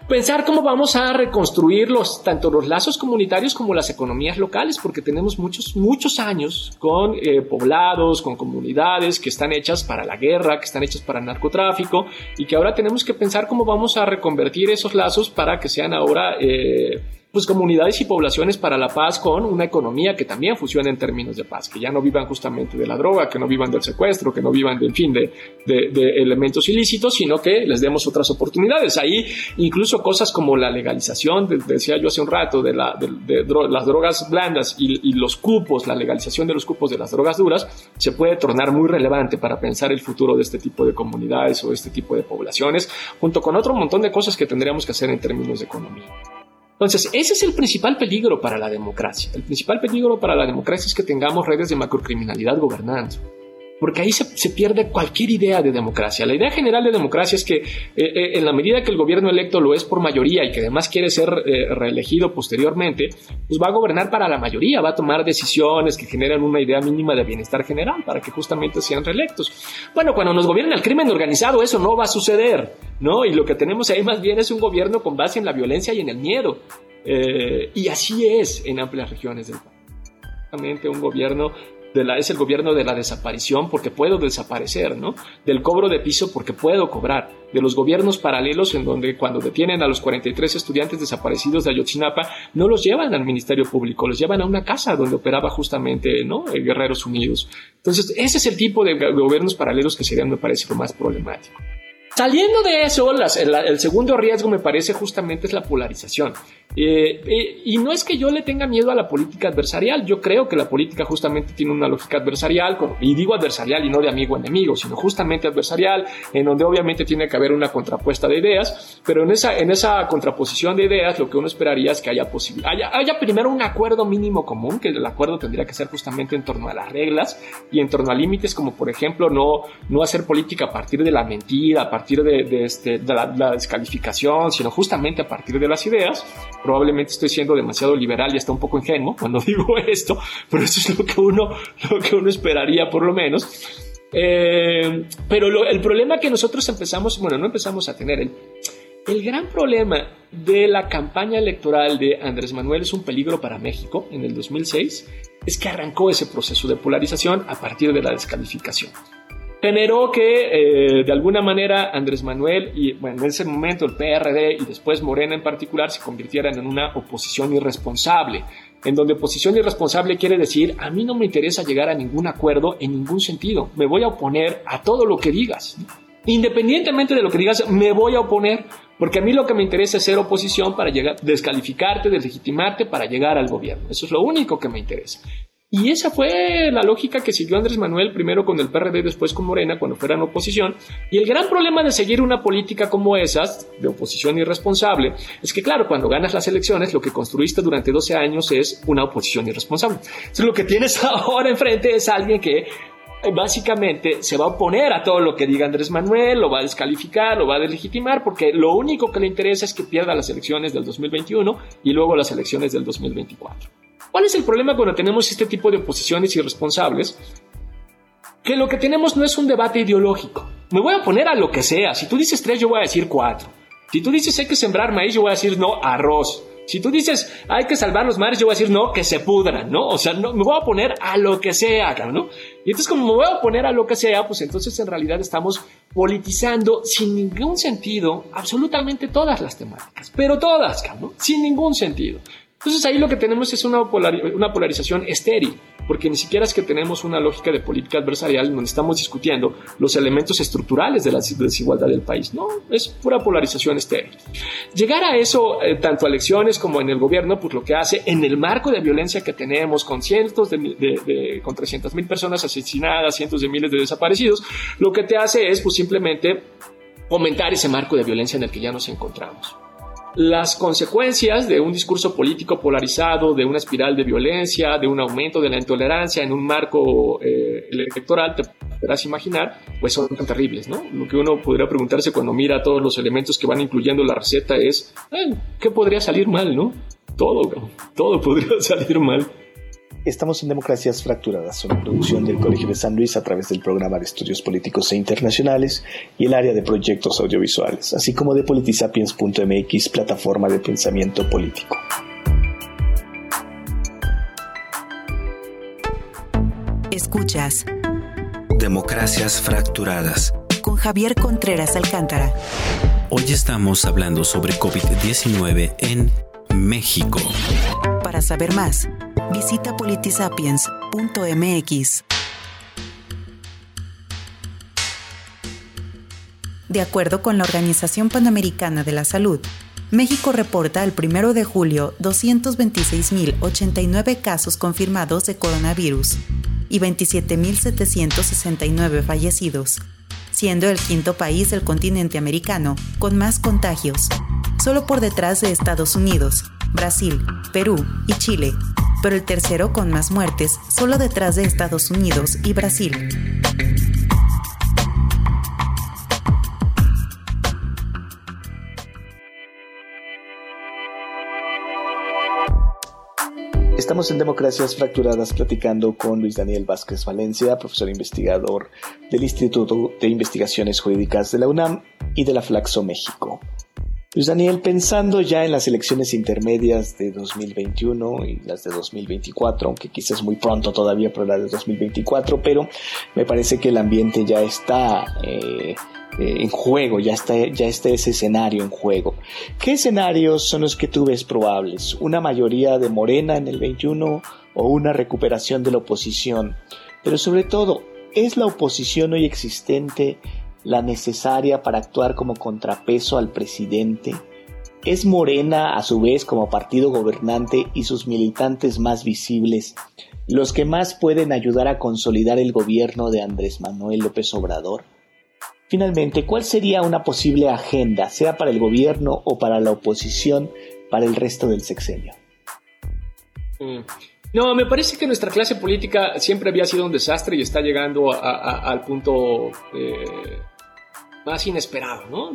pensar cómo vamos a reconstruir los, tanto los lazos comunitarios como las economías locales, porque tenemos muchos, muchos años con eh, poblados, con comunidades que están hechas para la guerra, que están hechas para el narcotráfico, y que ahora tenemos que pensar cómo vamos a reconvertir esos lazos para que sean ahora... Eh, pues comunidades y poblaciones para la paz con una economía que también funcione en términos de paz, que ya no vivan justamente de la droga, que no vivan del secuestro, que no vivan, de, en fin, de, elementos ilícitos, sino que les demos otras oportunidades. Ahí incluso cosas como la legalización, decía yo hace un rato, de, la, las drogas blandas y, y los cupos, la legalización de los cupos de las drogas duras, se puede tornar muy relevante para pensar el futuro de este tipo de comunidades o este tipo de poblaciones, junto con otro montón de cosas que tendríamos que hacer en términos de economía. Entonces, ese es el principal peligro para la democracia. El principal peligro para la democracia es que tengamos redes de macrocriminalidad gobernando porque ahí se, pierde cualquier idea de democracia. La idea general de democracia es que eh, eh, en la medida que el gobierno electo lo es por mayoría y que además quiere ser eh, reelegido posteriormente, pues va a gobernar para la mayoría, va a tomar decisiones que generan una idea mínima de bienestar general para que justamente sean reelectos. Bueno, cuando nos gobierna el crimen organizado eso no va a suceder, ¿no? Y lo que tenemos ahí más bien es un gobierno con base en la violencia y en el miedo. y así es en amplias regiones del país. Un gobierno es el gobierno de la desaparición porque puedo desaparecer, ¿no? Del cobro de piso porque puedo cobrar, de los gobiernos paralelos en donde cuando detienen a los 43 estudiantes desaparecidos de Ayotzinapa no los llevan al Ministerio Público, los llevan a una casa donde operaba justamente, ¿no? Guerreros Unidos. Entonces, ese es el tipo de gobiernos paralelos que serían, me parece, lo más problemático. Saliendo de eso, el, segundo riesgo me parece justamente es la polarización. Eh, eh, y no es que yo le tenga miedo a la política adversarial, yo creo que la política justamente tiene una lógica adversarial, y digo adversarial y no de amigo enemigo, sino justamente adversarial, en donde obviamente tiene que haber una contrapuesta de ideas, pero en esa, en esa contraposición de ideas lo que uno esperaría es que haya, haya, haya primero un acuerdo mínimo común, que el acuerdo tendría que ser justamente en torno a las reglas y en torno a límites como por ejemplo no, no hacer política a partir de la mentira, a partir de, este, la, descalificación, sino justamente a partir de las ideas. Probablemente estoy siendo demasiado liberal y hasta un poco ingenuo cuando digo esto, pero eso es lo que uno, lo que uno esperaría por lo menos. Eh, pero el problema que nosotros empezamos, bueno, no empezamos a tener, el, el gran problema de la campaña electoral de Andrés Manuel es un peligro para México en el 2006, es que arrancó ese proceso de polarización a partir de la descalificación. Generó que eh, de alguna manera Andrés Manuel y bueno, en ese momento el PRD y después Morena en particular se convirtieran en una oposición irresponsable, en donde oposición irresponsable quiere decir a mí no me interesa llegar a ningún acuerdo en ningún sentido, me voy a oponer a todo lo que digas. Independientemente de lo que digas, me voy a oponer, porque a mí lo que me interesa es ser oposición para llegar, descalificarte, deslegitimarte para llegar al gobierno. Eso es lo único que me interesa. Y esa fue la lógica que siguió Andrés Manuel, primero con el PRD, después con Morena, cuando fueran oposición. Y el gran problema de seguir una política como esa, de oposición irresponsable, es que, claro, cuando ganas las elecciones, lo que construiste durante 12 años es una oposición irresponsable. Entonces, lo que tienes ahora enfrente es alguien que básicamente se va a oponer a todo lo que diga Andrés Manuel, lo va a descalificar, lo va a deslegitimar, porque lo único que le interesa es que pierda las elecciones del 2021 y luego las elecciones del 2024. ¿Cuál es el problema cuando tenemos este tipo de oposiciones irresponsables? Que lo que tenemos no es un debate ideológico. Me voy a poner a lo que sea. Si tú dices tres, yo voy a decir cuatro. Si tú dices hay que sembrar maíz, yo voy a decir no, arroz. Si tú dices hay que salvar los mares, yo voy a decir no, que se pudran, ¿no? O sea, no, me voy a poner a lo que sea, ¿no? Y entonces como me voy a poner a lo que sea, pues entonces en realidad estamos politizando sin ningún sentido absolutamente todas las temáticas, pero todas, ¿no? Sin ningún sentido. Entonces ahí lo que tenemos es una, polarización estéril, porque ni siquiera es que tenemos una lógica de política adversarial donde estamos discutiendo los elementos estructurales de la desigualdad del país. No, es pura polarización estéril. Llegar a eso, eh, tanto a elecciones como en el gobierno, pues lo que hace en el marco de violencia que tenemos, con cientos de, de, con 300 mil personas asesinadas, cientos de miles de desaparecidos, lo que te hace es pues simplemente aumentar ese marco de violencia en el que ya nos encontramos las consecuencias de un discurso político polarizado, de una espiral de violencia, de un aumento de la intolerancia en un marco eh, electoral, te podrás imaginar, pues son tan terribles, ¿no? Lo que uno podría preguntarse cuando mira todos los elementos que van incluyendo la receta es, ¿qué podría salir mal, no? Todo, todo podría salir mal. Estamos en Democracias Fracturadas, una producción del Colegio de San Luis a través del programa de estudios políticos e internacionales y el área de proyectos audiovisuales, así como de politisapiens.mx, plataforma de pensamiento político. Escuchas Democracias Fracturadas con Javier Contreras Alcántara. Hoy estamos hablando sobre COVID-19 en México. Para saber más, visita politisapiens.mx. De acuerdo con la Organización Panamericana de la Salud, México reporta el 1 de julio 226.089 casos confirmados de coronavirus y 27.769 fallecidos, siendo el quinto país del continente americano con más contagios, solo por detrás de Estados Unidos, Brasil, Perú y Chile, pero el tercero con más muertes, solo detrás de Estados Unidos y Brasil. Estamos en Democracias Fracturadas platicando con Luis Daniel Vázquez Valencia, profesor investigador del Instituto de Investigaciones Jurídicas de la UNAM y de la Flaxo México. Luis Daniel, pensando ya en las elecciones intermedias de 2021 y las de 2024, aunque quizás muy pronto todavía para las de 2024, pero me parece que el ambiente ya está eh, eh, en juego, ya está, ya está ese escenario en juego. ¿Qué escenarios son los que tú ves probables? ¿Una mayoría de Morena en el 21 o una recuperación de la oposición? Pero sobre todo, ¿es la oposición hoy existente la necesaria para actuar como contrapeso al presidente? ¿Es Morena, a su vez, como partido gobernante y sus militantes más visibles, los que más pueden ayudar a consolidar el gobierno de Andrés Manuel López Obrador? Finalmente, ¿cuál sería una posible agenda, sea para el gobierno o para la oposición, para el resto del sexenio? Mm. No, me parece que nuestra clase política siempre había sido un desastre y está llegando al punto eh, más inesperado, ¿no?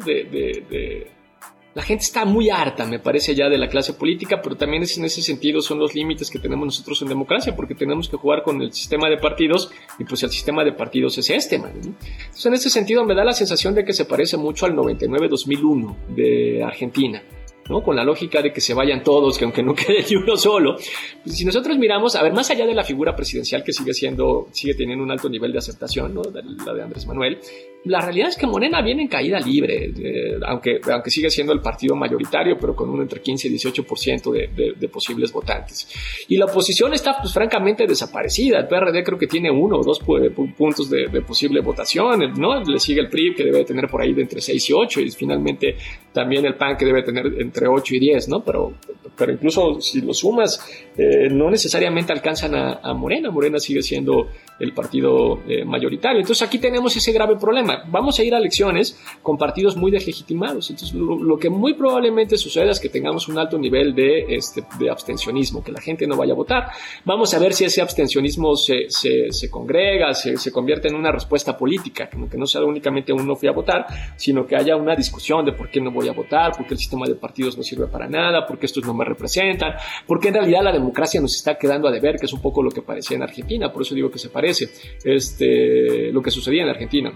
La gente está muy harta, me parece, ya de la clase política, pero también es en ese sentido son los límites que tenemos nosotros en democracia, porque tenemos que jugar con el sistema de partidos y pues el sistema de partidos es este, ¿no? Entonces, en ese sentido me da la sensación de que se parece mucho al 99-2001 de Argentina ¿no? Con la lógica de que se vayan todos, que aunque no quede uno solo. Pues si nosotros miramos, a ver, más allá de la figura presidencial que sigue siendo, sigue teniendo un alto nivel de aceptación, ¿no? La de Andrés Manuel, la realidad es que Morena viene en caída libre, eh, aunque, aunque sigue siendo el partido mayoritario, pero con un entre 15 y 18% de, de, posibles votantes. Y la oposición está, pues, francamente desaparecida. El PRD creo que tiene uno o dos puntos de, posible votación, ¿no? Le sigue el PRI, que debe tener por ahí de entre 6 y 8, y finalmente también el PAN, que debe tener entre 8 y 10, ¿no? Pero, pero incluso si lo sumas, eh, no necesariamente alcanzan a, Morena. Morena sigue siendo el partido eh, mayoritario. Entonces aquí tenemos ese grave problema. Vamos a ir a elecciones con partidos muy deslegitimados. Entonces lo, que muy probablemente suceda es que tengamos un alto nivel de, este, de abstencionismo, que la gente no vaya a votar. Vamos a ver si ese abstencionismo se, se, se congrega, se, se, convierte en una respuesta política, como que no sea únicamente un no fui a votar, sino que haya una discusión de por qué no voy a votar, por qué el sistema de partidos no sirve para nada, por qué estos no me representan, porque en realidad la democracia nos está quedando a deber, que es un poco lo que parecía en Argentina, por eso digo que se parece, este, lo que sucedía en Argentina.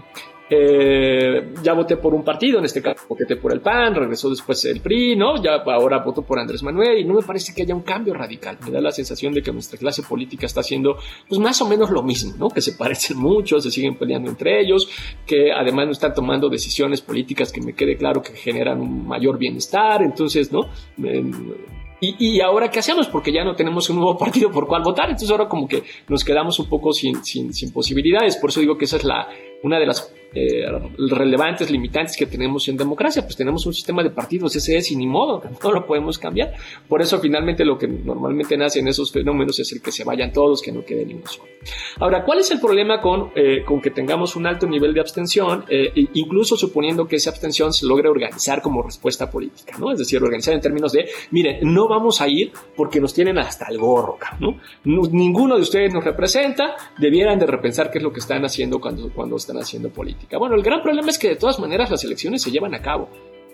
Eh, ya voté por un partido, en este caso voté por el PAN, regresó después el PRI, ¿no? Ya ahora voto por Andrés Manuel y no me parece que haya un cambio radical. Me da la sensación de que nuestra clase política está haciendo pues más o menos lo mismo, ¿no? Que se parecen mucho, se siguen peleando entre ellos, que además no están tomando decisiones políticas que me quede claro que generan un mayor bienestar, entonces, ¿no? y, ahora qué hacemos? Porque ya no tenemos un nuevo partido por cual votar, entonces ahora como que nos quedamos un poco sin, sin, sin posibilidades. Por eso digo que esa es la, una de las eh, relevantes, limitantes que tenemos en democracia. Pues tenemos un sistema de partidos, ese es y ni modo, no lo podemos cambiar. Por eso finalmente lo que normalmente nace en esos fenómenos es el que se vayan todos, que no quede ninguno solo. Ahora, ¿cuál es el problema con, eh, con que tengamos un alto nivel de abstención, eh, incluso suponiendo que esa abstención se logre organizar como respuesta política, ¿no? Es decir, organizar en términos de, miren, no vamos a ir porque nos tienen hasta el gorro, ¿no? ninguno de ustedes nos representa, debieran de repensar qué es lo que están haciendo cuando, cuando están haciendo política. Bueno, el gran problema es que de todas maneras las elecciones se llevan a cabo.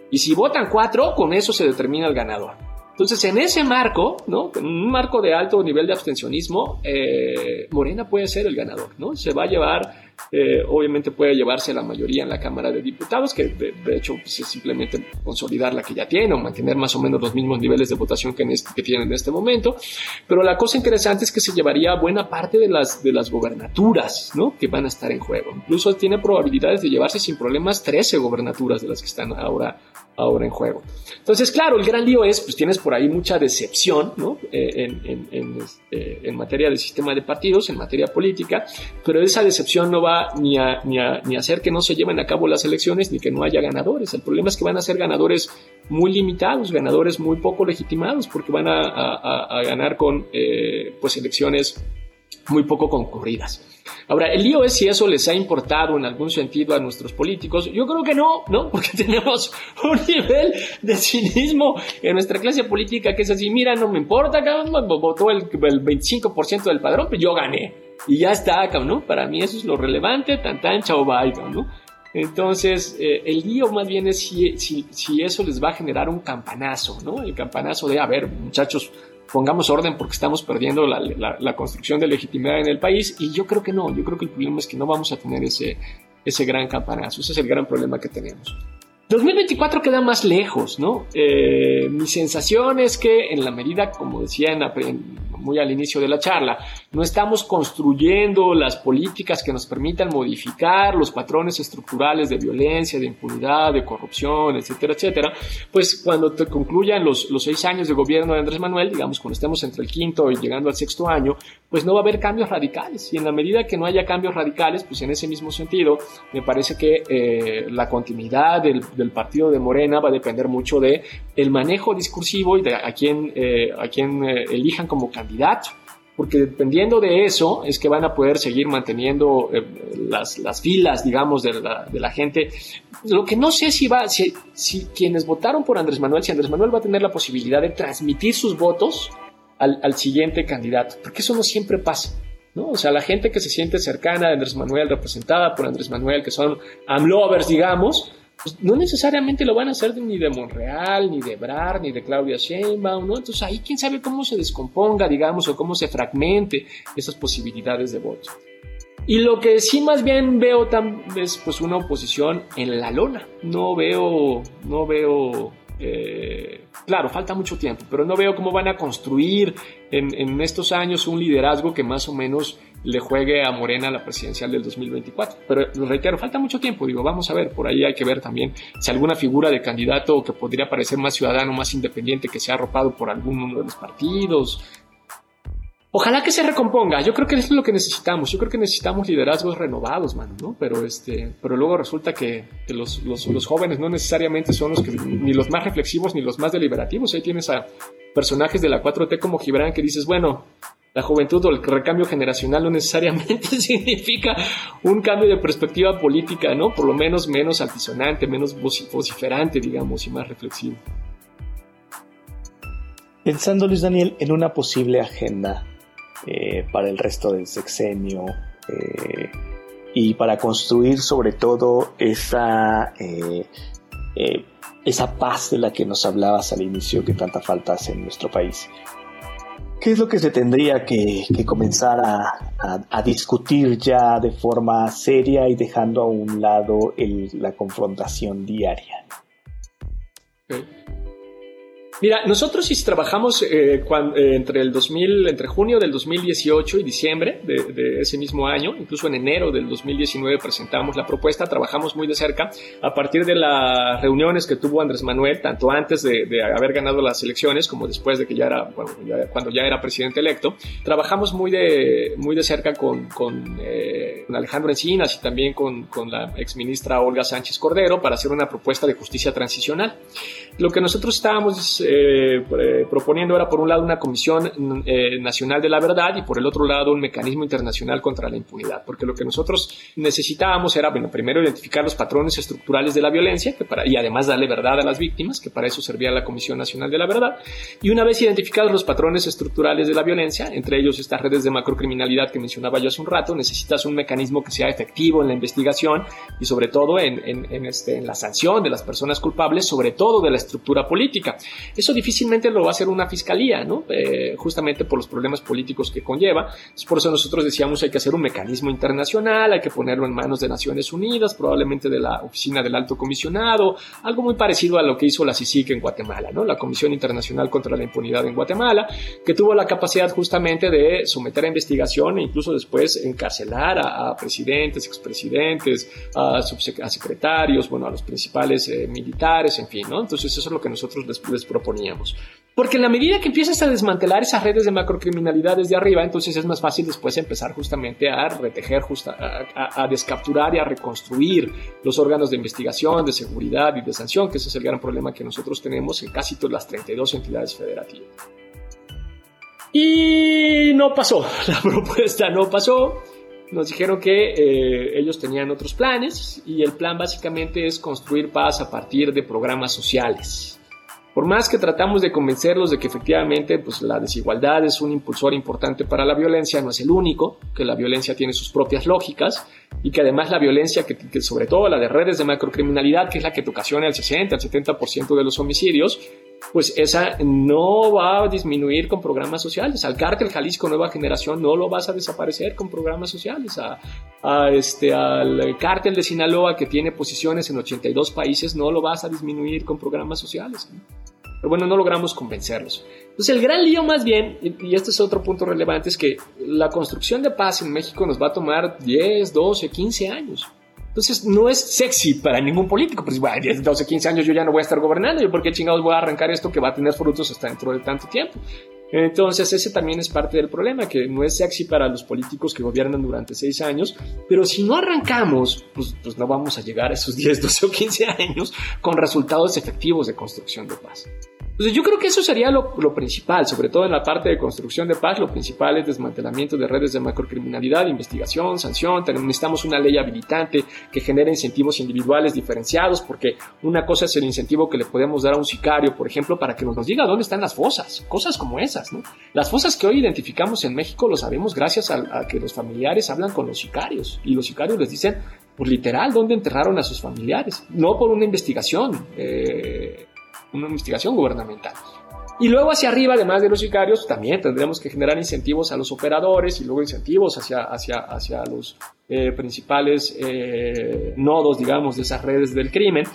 Y si votan cuatro, con eso se determina el ganador. Entonces, en ese marco, ¿no? En un marco de alto nivel de abstencionismo, eh, Morena puede ser el ganador, ¿no? Se va a llevar eh, obviamente puede llevarse la mayoría en la Cámara de Diputados, que de, hecho pues, es simplemente consolidar la que ya tiene o mantener más o menos los mismos niveles de votación que, en que tiene en este momento. Pero la cosa interesante es que se llevaría buena parte de las, de las gobernaturas ¿no? que van a estar en juego. Incluso tiene probabilidades de llevarse sin problemas 13 gobernaturas de las que están ahora ahora en juego. Entonces, claro, el gran lío es, pues tienes por ahí mucha decepción, ¿no? Eh, en, este, en, materia de sistema de partidos, en materia política, pero esa decepción no va ni a, ni, a, ni a hacer que no se lleven a cabo las elecciones ni que no haya ganadores. El problema es que van a ser ganadores muy limitados, ganadores muy poco legitimados, porque van a, a, ganar con eh, pues elecciones muy poco concurridas. Ahora, el lío es si eso les ha importado en algún sentido a nuestros políticos. Yo creo que no, ¿no? Porque tenemos un nivel de cinismo en nuestra clase política que es así, mira, no me importa, cabrón, votó el, 25% del padrón, pues yo gané. Y ya está, cabrón, ¿no? Para mí eso es lo relevante, tan tan, chao, bye, ¿no? Entonces, eh, el lío más bien es si, si, si, eso les va a generar un campanazo, ¿no? El campanazo de, a ver, muchachos, pongamos orden porque estamos perdiendo la, construcción de legitimidad en el país y yo creo que no, yo creo que el problema es que no vamos a tener ese, ese gran campanazo, ese es el gran problema que tenemos. 2024 queda más lejos, ¿no? Eh, mi sensación es que en la medida, como decía en, muy al inicio de la charla, no estamos construyendo las políticas que nos permitan modificar los patrones estructurales de violencia, de impunidad, de corrupción, etcétera, etcétera, pues cuando te concluyan los, los seis años de gobierno de Andrés Manuel, digamos, cuando estemos entre el quinto y llegando al sexto año, pues no va a haber cambios radicales. Y en la medida que no haya cambios radicales, pues en ese mismo sentido, me parece que eh, la continuidad del, del, partido de Morena va a depender mucho de el manejo discursivo y de a quién, eh, a quién eh, elijan como candidato. Porque dependiendo de eso es que van a poder seguir manteniendo las, las, filas, digamos, de la, de la, gente. Lo que no sé si va, si, si quienes votaron por Andrés Manuel, si Andrés Manuel va a tener la posibilidad de transmitir sus votos al, siguiente candidato, porque eso no siempre pasa. ¿no? O sea, la gente que se siente cercana a Andrés Manuel, representada por Andrés Manuel, que son AMLovers, digamos, pues no necesariamente lo van a hacer ni de Monreal, ni de Brar, ni de Claudia Sheinbaum, ¿no? Entonces ahí quién sabe cómo se descomponga, digamos, o cómo se fragmente esas posibilidades de voto. Y lo que sí más bien veo es pues una oposición en la lona. No veo, no veo Eh, claro, falta mucho tiempo, pero no veo cómo van a construir en, en, estos años un liderazgo que más o menos le juegue a Morena la presidencial del 2024. Pero lo reitero, falta mucho tiempo, digo, vamos a ver, por ahí hay que ver también si alguna figura de candidato que podría parecer más ciudadano, más independiente, que sea arropado por alguno de los partidos, Ojalá que se recomponga. Yo creo que eso es lo que necesitamos. Yo creo que necesitamos liderazgos renovados, mano, ¿no? Pero, este, pero luego resulta que, los, los, jóvenes no necesariamente son los que, ni los más reflexivos ni los más deliberativos. Ahí tienes a personajes de la 4T como Gibran que dices, bueno, la juventud o el recambio generacional no necesariamente significa un cambio de perspectiva política, ¿no? Por lo menos menos altisonante, menos vociferante, digamos, y más reflexivo. Pensando, Luis Daniel, en una posible agenda eh, para el resto del sexenio eh, y para construir sobre todo esa, eh, esa paz de la que nos hablabas al inicio que tanta falta hace en nuestro país. ¿Qué es lo que se tendría que, comenzar a, discutir ya de forma seria y dejando a un lado la confrontación diaria? Mira, nosotros sí trabajamos eh, eh, entre el 2000, entre junio del 2018 y diciembre de, ese mismo año, incluso en enero del 2019 presentamos la propuesta, trabajamos muy de cerca a partir de las reuniones que tuvo Andrés Manuel, tanto antes de, haber ganado las elecciones como después de que ya era, bueno, cuando ya era presidente electo, trabajamos muy de, muy de cerca con, con, eh, Alejandro Encinas y también con, con la exministra Olga Sánchez Cordero para hacer una propuesta de justicia transicional. Lo que nosotros estábamos eh, eh, proponiendo era por un lado una comisión eh, nacional de la verdad y por el otro lado un mecanismo internacional contra la impunidad, porque lo que nosotros necesitábamos era, bueno, primero identificar los patrones estructurales de la violencia que para, y además darle verdad a las víctimas, que para eso servía la Comisión Nacional de la Verdad, y una vez identificados los patrones estructurales de la violencia, entre ellos estas redes de macrocriminalidad que mencionaba yo hace un rato, necesitas un mecanismo que sea efectivo en la investigación y sobre todo en, este, en la sanción de las personas culpables, sobre todo de la estructura política. Eso difícilmente lo va a hacer una fiscalía, ¿no? Eh, justamente por los problemas políticos que conlleva. por eso nosotros decíamos hay que hacer un mecanismo internacional, hay que ponerlo en manos de Naciones Unidas, probablemente de la Oficina del Alto Comisionado, algo muy parecido a lo que hizo la CICIC en Guatemala, ¿no? La Comisión Internacional contra la Impunidad en Guatemala, que tuvo la capacidad justamente de someter a investigación e incluso después encarcelar a, presidentes, expresidentes, a, secretarios, bueno, a los principales eh, militares, en fin, ¿no? Entonces eso es lo que nosotros les, Porque en la medida que empiezas a desmantelar esas redes de macrocriminalidad desde arriba, entonces es más fácil después empezar justamente a retejer, a, descapturar y a reconstruir los órganos de investigación, de seguridad y de sanción, que ese es el gran problema que nosotros tenemos en casi todas las 32 entidades federativas. Y no pasó, la propuesta no pasó. Nos dijeron que eh, ellos tenían otros planes y el plan básicamente es construir paz a partir de programas sociales. Por más que tratamos de convencerlos de que efectivamente pues, la desigualdad es un impulsor importante para la violencia, no es el único, que la violencia tiene sus propias lógicas y que además la violencia, que, sobre todo la de redes de macrocriminalidad, que es la que ocasiona el 60, el 70% de los homicidios, pues esa no va a disminuir con programas sociales. Al cártel Jalisco Nueva Generación no lo vas a desaparecer con programas sociales. A, este, al cártel de Sinaloa que tiene posiciones en 82 países no lo vas a disminuir con programas sociales. Pero bueno, no logramos convencerlos. Entonces el gran lío más bien, y este es otro punto relevante, es que la construcción de paz en México nos va a tomar 10, 12, 15 años. Entonces no es sexy para ningún político, pues bueno, 10, 12, 15 años yo ya no voy a estar gobernando, yo por qué chingados voy a arrancar esto que va a tener frutos hasta dentro de tanto tiempo. Entonces ese también es parte del problema, que no es sexy para los políticos que gobiernan durante seis años, pero si no arrancamos, pues, pues no vamos a llegar a esos 10, 12 o 15 años con resultados efectivos de construcción de paz. Entonces yo creo que eso sería lo, principal, sobre todo en la parte de construcción de paz, lo principal es desmantelamiento de redes de macrocriminalidad, investigación, sanción, necesitamos una ley habilitante que genere incentivos individuales diferenciados, porque una cosa es el incentivo que le podemos dar a un sicario, por ejemplo, para que nos diga dónde están las fosas, cosas como esas, ¿no? Las fosas que hoy identificamos en México lo sabemos gracias a, que los familiares hablan con los sicarios y los sicarios les dicen, pues literal, dónde enterraron a sus familiares, no por una investigación. Eh, una investigación gubernamental. Y luego hacia arriba, además de los sicarios, también tendremos que generar incentivos a los operadores y luego incentivos hacia, hacia, hacia los eh, principales eh, nodos, digamos, de esas redes del crimen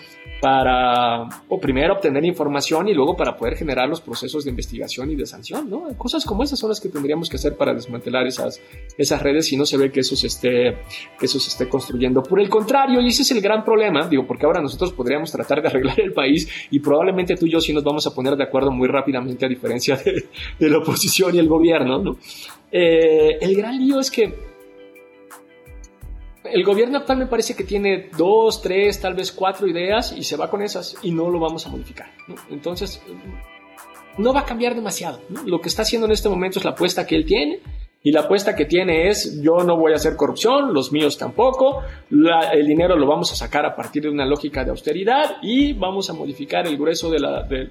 para, o primero obtener información y luego para poder generar los procesos de investigación y de sanción, ¿no? Cosas como esas son las que tendríamos que hacer para desmantelar esas, esas redes si no se ve que eso se esté, eso se esté construyendo. Por el contrario, y ese es el gran problema, digo, porque ahora nosotros podríamos tratar de arreglar el país y probablemente tú y yo sí nos vamos a poner de acuerdo muy rápidamente a diferencia de, la oposición y el gobierno, ¿no? Eh, el gran lío es que el gobierno actual me parece que tiene dos, tres, tal vez cuatro ideas y se va con esas y no lo vamos a modificar. Entonces, no va a cambiar demasiado. Lo que está haciendo en este momento es la apuesta que él tiene. Y la apuesta que tiene es, yo no voy a hacer corrupción, los míos tampoco, el dinero lo vamos a sacar a partir de una lógica de austeridad y vamos a modificar el grueso de,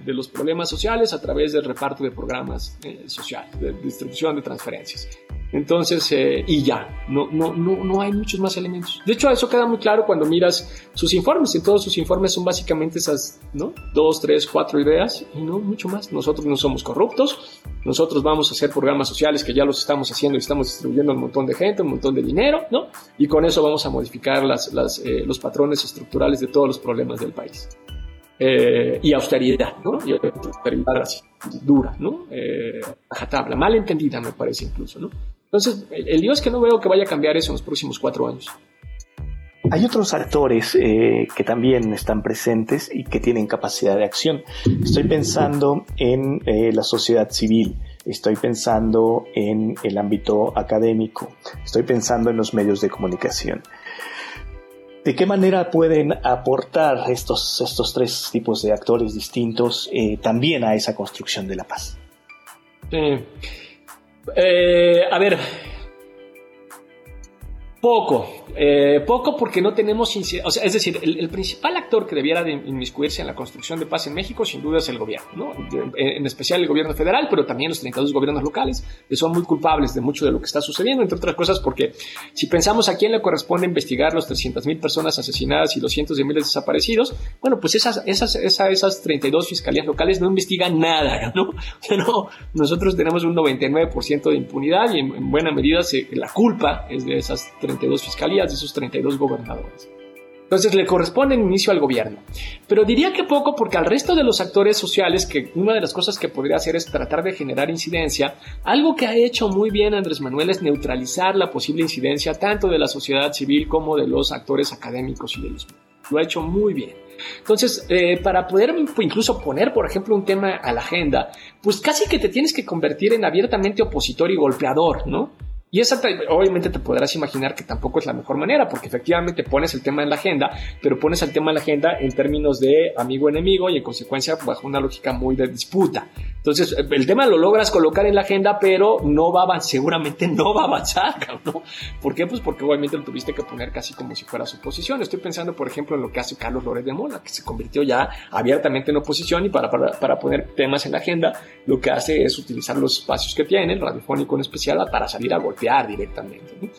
los problemas sociales a través del reparto de programas eh, sociales, de distribución de transferencias. Entonces, eh, y ya, no, no, no, no hay muchos más elementos. De hecho, eso queda muy claro cuando miras sus informes. Y todos sus informes son básicamente esas, ¿no? Dos, tres, cuatro ideas y no mucho más. Nosotros no somos corruptos. Nosotros vamos a hacer programas sociales que ya los estamos haciendo y estamos distribuyendo a un montón de gente, un montón de dinero, ¿no? Y con eso vamos a modificar las, las, eh, los patrones estructurales de todos los problemas del país. Eh, y austeridad, ¿no? Y austeridad dura, ¿no? Eh, tabla, mal entendida me parece incluso, ¿no? Entonces, el, lío es que no veo que vaya a cambiar eso en los próximos cuatro años. Hay otros actores eh, que también están presentes y que tienen capacidad de acción. Estoy pensando en eh, la sociedad civil, estoy pensando en el ámbito académico, estoy pensando en los medios de comunicación. ¿De qué manera pueden aportar estos, estos tres tipos de actores distintos eh, también a esa construcción de la paz? Eh, a ver, poco. Eh, poco porque no tenemos, o sea, es decir, el, principal actor que debiera de inmiscuirse en la construcción de paz en México sin duda es el gobierno, ¿no? en, especial el gobierno federal, pero también los 32 gobiernos locales, que son muy culpables de mucho de lo que está sucediendo, entre otras cosas porque si pensamos a quién le corresponde investigar los 300.000 personas asesinadas y los cientos de miles desaparecidos, bueno, pues esas, esas, esas, esas 32 fiscalías locales no investigan nada, ¿no? no nosotros tenemos un 99% de impunidad y en, buena medida la culpa es de esas 32 fiscalías de sus 32 gobernadores. Entonces le corresponde el inicio al gobierno. Pero diría que poco porque al resto de los actores sociales, que una de las cosas que podría hacer es tratar de generar incidencia, algo que ha hecho muy bien Andrés Manuel es neutralizar la posible incidencia tanto de la sociedad civil como de los actores académicos y de los... Lo ha hecho muy bien. Entonces, eh, para poder incluso poner, por ejemplo, un tema a la agenda, pues casi que te tienes que convertir en abiertamente opositor y golpeador, ¿no? Y esa, obviamente te podrás imaginar que tampoco es la mejor manera, porque efectivamente pones el tema en la agenda, pero pones el tema en la agenda en términos de amigo-enemigo y en consecuencia bajo una lógica muy de disputa. Entonces, el tema lo logras colocar en la agenda, pero no va a avanzar, seguramente no va a avanzar, ¿no? ¿Por qué? Pues porque obviamente lo tuviste que poner casi como si fuera su oposición. Estoy pensando, por ejemplo, en lo que hace Carlos Lórez de Mola, que se convirtió ya abiertamente en oposición y para, para, para poner temas en la agenda, lo que hace es utilizar los espacios que tiene, el radiofónico en especial, para salir a golpear directamente.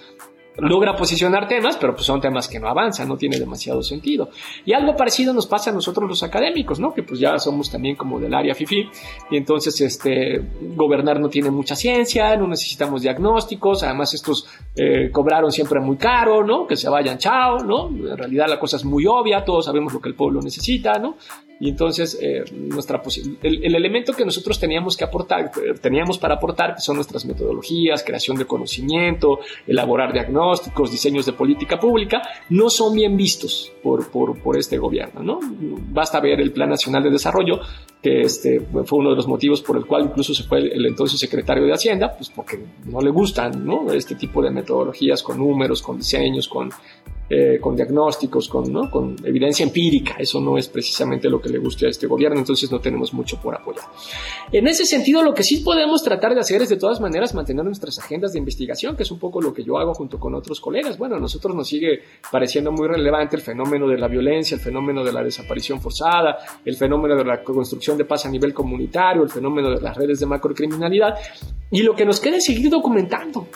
Logra posicionar temas, pero pues son temas que no avanzan, no tiene demasiado sentido. Y algo parecido nos pasa a nosotros los académicos, ¿no? Que pues ya somos también como del área FIFI, y entonces este, gobernar no tiene mucha ciencia, no necesitamos diagnósticos, además estos eh, cobraron siempre muy caro, ¿no? Que se vayan, chao, ¿no? En realidad la cosa es muy obvia, todos sabemos lo que el pueblo necesita, ¿no? Y entonces, eh, nuestra el, el, elemento que nosotros teníamos que aportar, teníamos para aportar, que son nuestras metodologías, creación de conocimiento, elaborar diagnósticos, diseños de política pública, no son bien vistos por, por, por este gobierno, ¿no? Basta ver el Plan Nacional de Desarrollo, que este, fue uno de los motivos por el cual incluso se fue el, entonces secretario de Hacienda, pues porque no le gustan, ¿no? Este tipo de metodologías con números, con diseños, con eh, con diagnósticos, con, ¿no? con evidencia empírica. Eso no es precisamente lo que le guste a este gobierno, entonces no tenemos mucho por apoyar. En ese sentido, lo que sí podemos tratar de hacer es de todas maneras mantener nuestras agendas de investigación, que es un poco lo que yo hago junto con otros colegas. Bueno, a nosotros nos sigue pareciendo muy relevante el fenómeno de la violencia, el fenómeno de la desaparición forzada, el fenómeno de la construcción de paz a nivel comunitario, el fenómeno de las redes de macrocriminalidad, y lo que nos queda es seguir documentando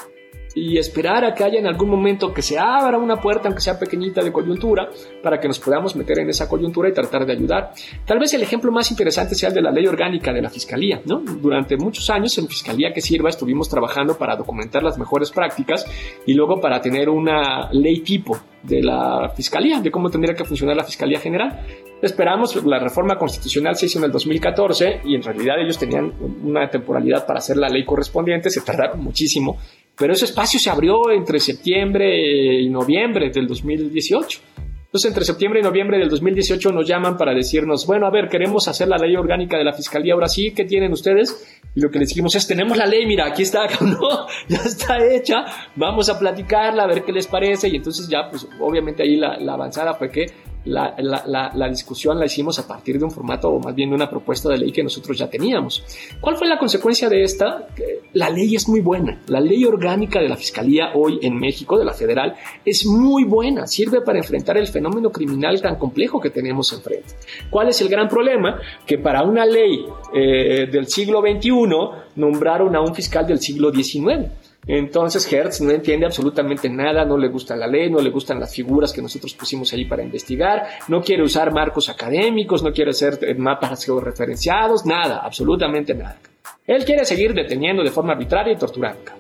y esperar a que haya en algún momento que se abra una puerta, aunque sea pequeñita de coyuntura, para que nos podamos meter en esa coyuntura y tratar de ayudar. Tal vez el ejemplo más interesante sea el de la ley orgánica de la Fiscalía. ¿no? Durante muchos años en Fiscalía que sirva estuvimos trabajando para documentar las mejores prácticas y luego para tener una ley tipo de la Fiscalía, de cómo tendría que funcionar la Fiscalía General. Esperamos, la reforma constitucional se hizo en el 2014 y en realidad ellos tenían una temporalidad para hacer la ley correspondiente, se tardaron muchísimo, pero ese espacio se abrió entre septiembre y noviembre del 2018. Entonces, entre septiembre y noviembre del 2018 nos llaman para decirnos, bueno, a ver, queremos hacer la ley orgánica de la Fiscalía, ahora sí, ¿qué tienen ustedes? Y lo que les dijimos es, tenemos la ley, mira, aquí está, ya está hecha, vamos a platicarla, a ver qué les parece. Y entonces ya, pues obviamente ahí la, la avanzada fue que la, discusión la hicimos a partir de un formato o más bien de una propuesta de ley que nosotros ya teníamos. ¿Cuál fue la consecuencia de esta? La ley es muy buena. La ley orgánica de la Fiscalía hoy en México, de la federal, es muy buena. Sirve para enfrentar el fenómeno criminal tan complejo que tenemos enfrente. ¿Cuál es el gran problema? Que para una ley eh, del siglo XXI nombraron a un fiscal del siglo XIX. Entonces Hertz no entiende absolutamente nada, no le gusta la ley, no le gustan las figuras que nosotros pusimos ahí para investigar, no quiere usar marcos académicos, no quiere hacer eh, mapas georreferenciados, nada, absolutamente nada. Él quiere seguir deteniendo de forma arbitraria y torturando.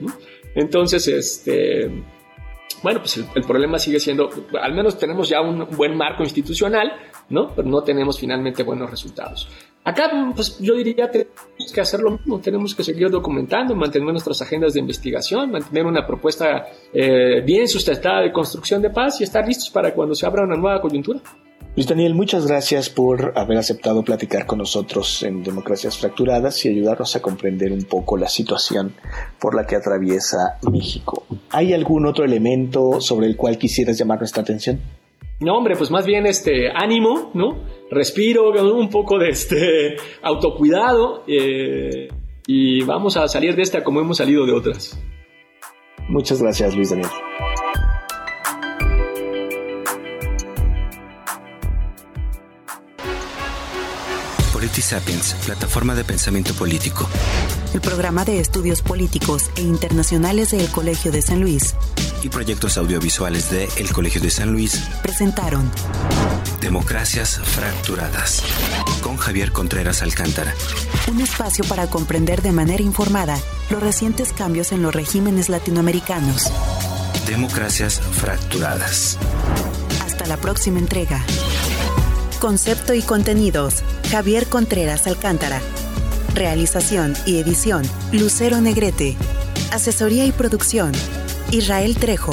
Entonces, este, bueno, pues el, problema sigue siendo, al menos tenemos ya un buen marco institucional, ¿no? Pero no tenemos finalmente buenos resultados. Acá, pues yo diría tenemos que hacer lo mismo, tenemos que seguir documentando, mantener nuestras agendas de investigación, mantener una propuesta eh, bien sustentada de construcción de paz y estar listos para cuando se abra una nueva coyuntura. Luis Daniel, muchas gracias por haber aceptado platicar con nosotros en Democracias Fracturadas y ayudarnos a comprender un poco la situación por la que atraviesa México. ¿Hay algún otro elemento sobre el cual quisieras llamar nuestra atención? No, hombre, pues más bien este ánimo, ¿no? Respiro, un poco de este autocuidado eh, y vamos a salir de esta como hemos salido de otras. Muchas gracias, Luis Daniel. Sapiens, plataforma de pensamiento político. El programa de estudios políticos e internacionales del Colegio de San Luis. Y proyectos audiovisuales de El Colegio de San Luis. Presentaron Democracias Fracturadas. Con Javier Contreras Alcántara. Un espacio para comprender de manera informada los recientes cambios en los regímenes latinoamericanos. Democracias Fracturadas. Hasta la próxima entrega. Concepto y contenidos. Javier Contreras Alcántara. Realización y edición. Lucero Negrete. Asesoría y producción. Israel Trejo.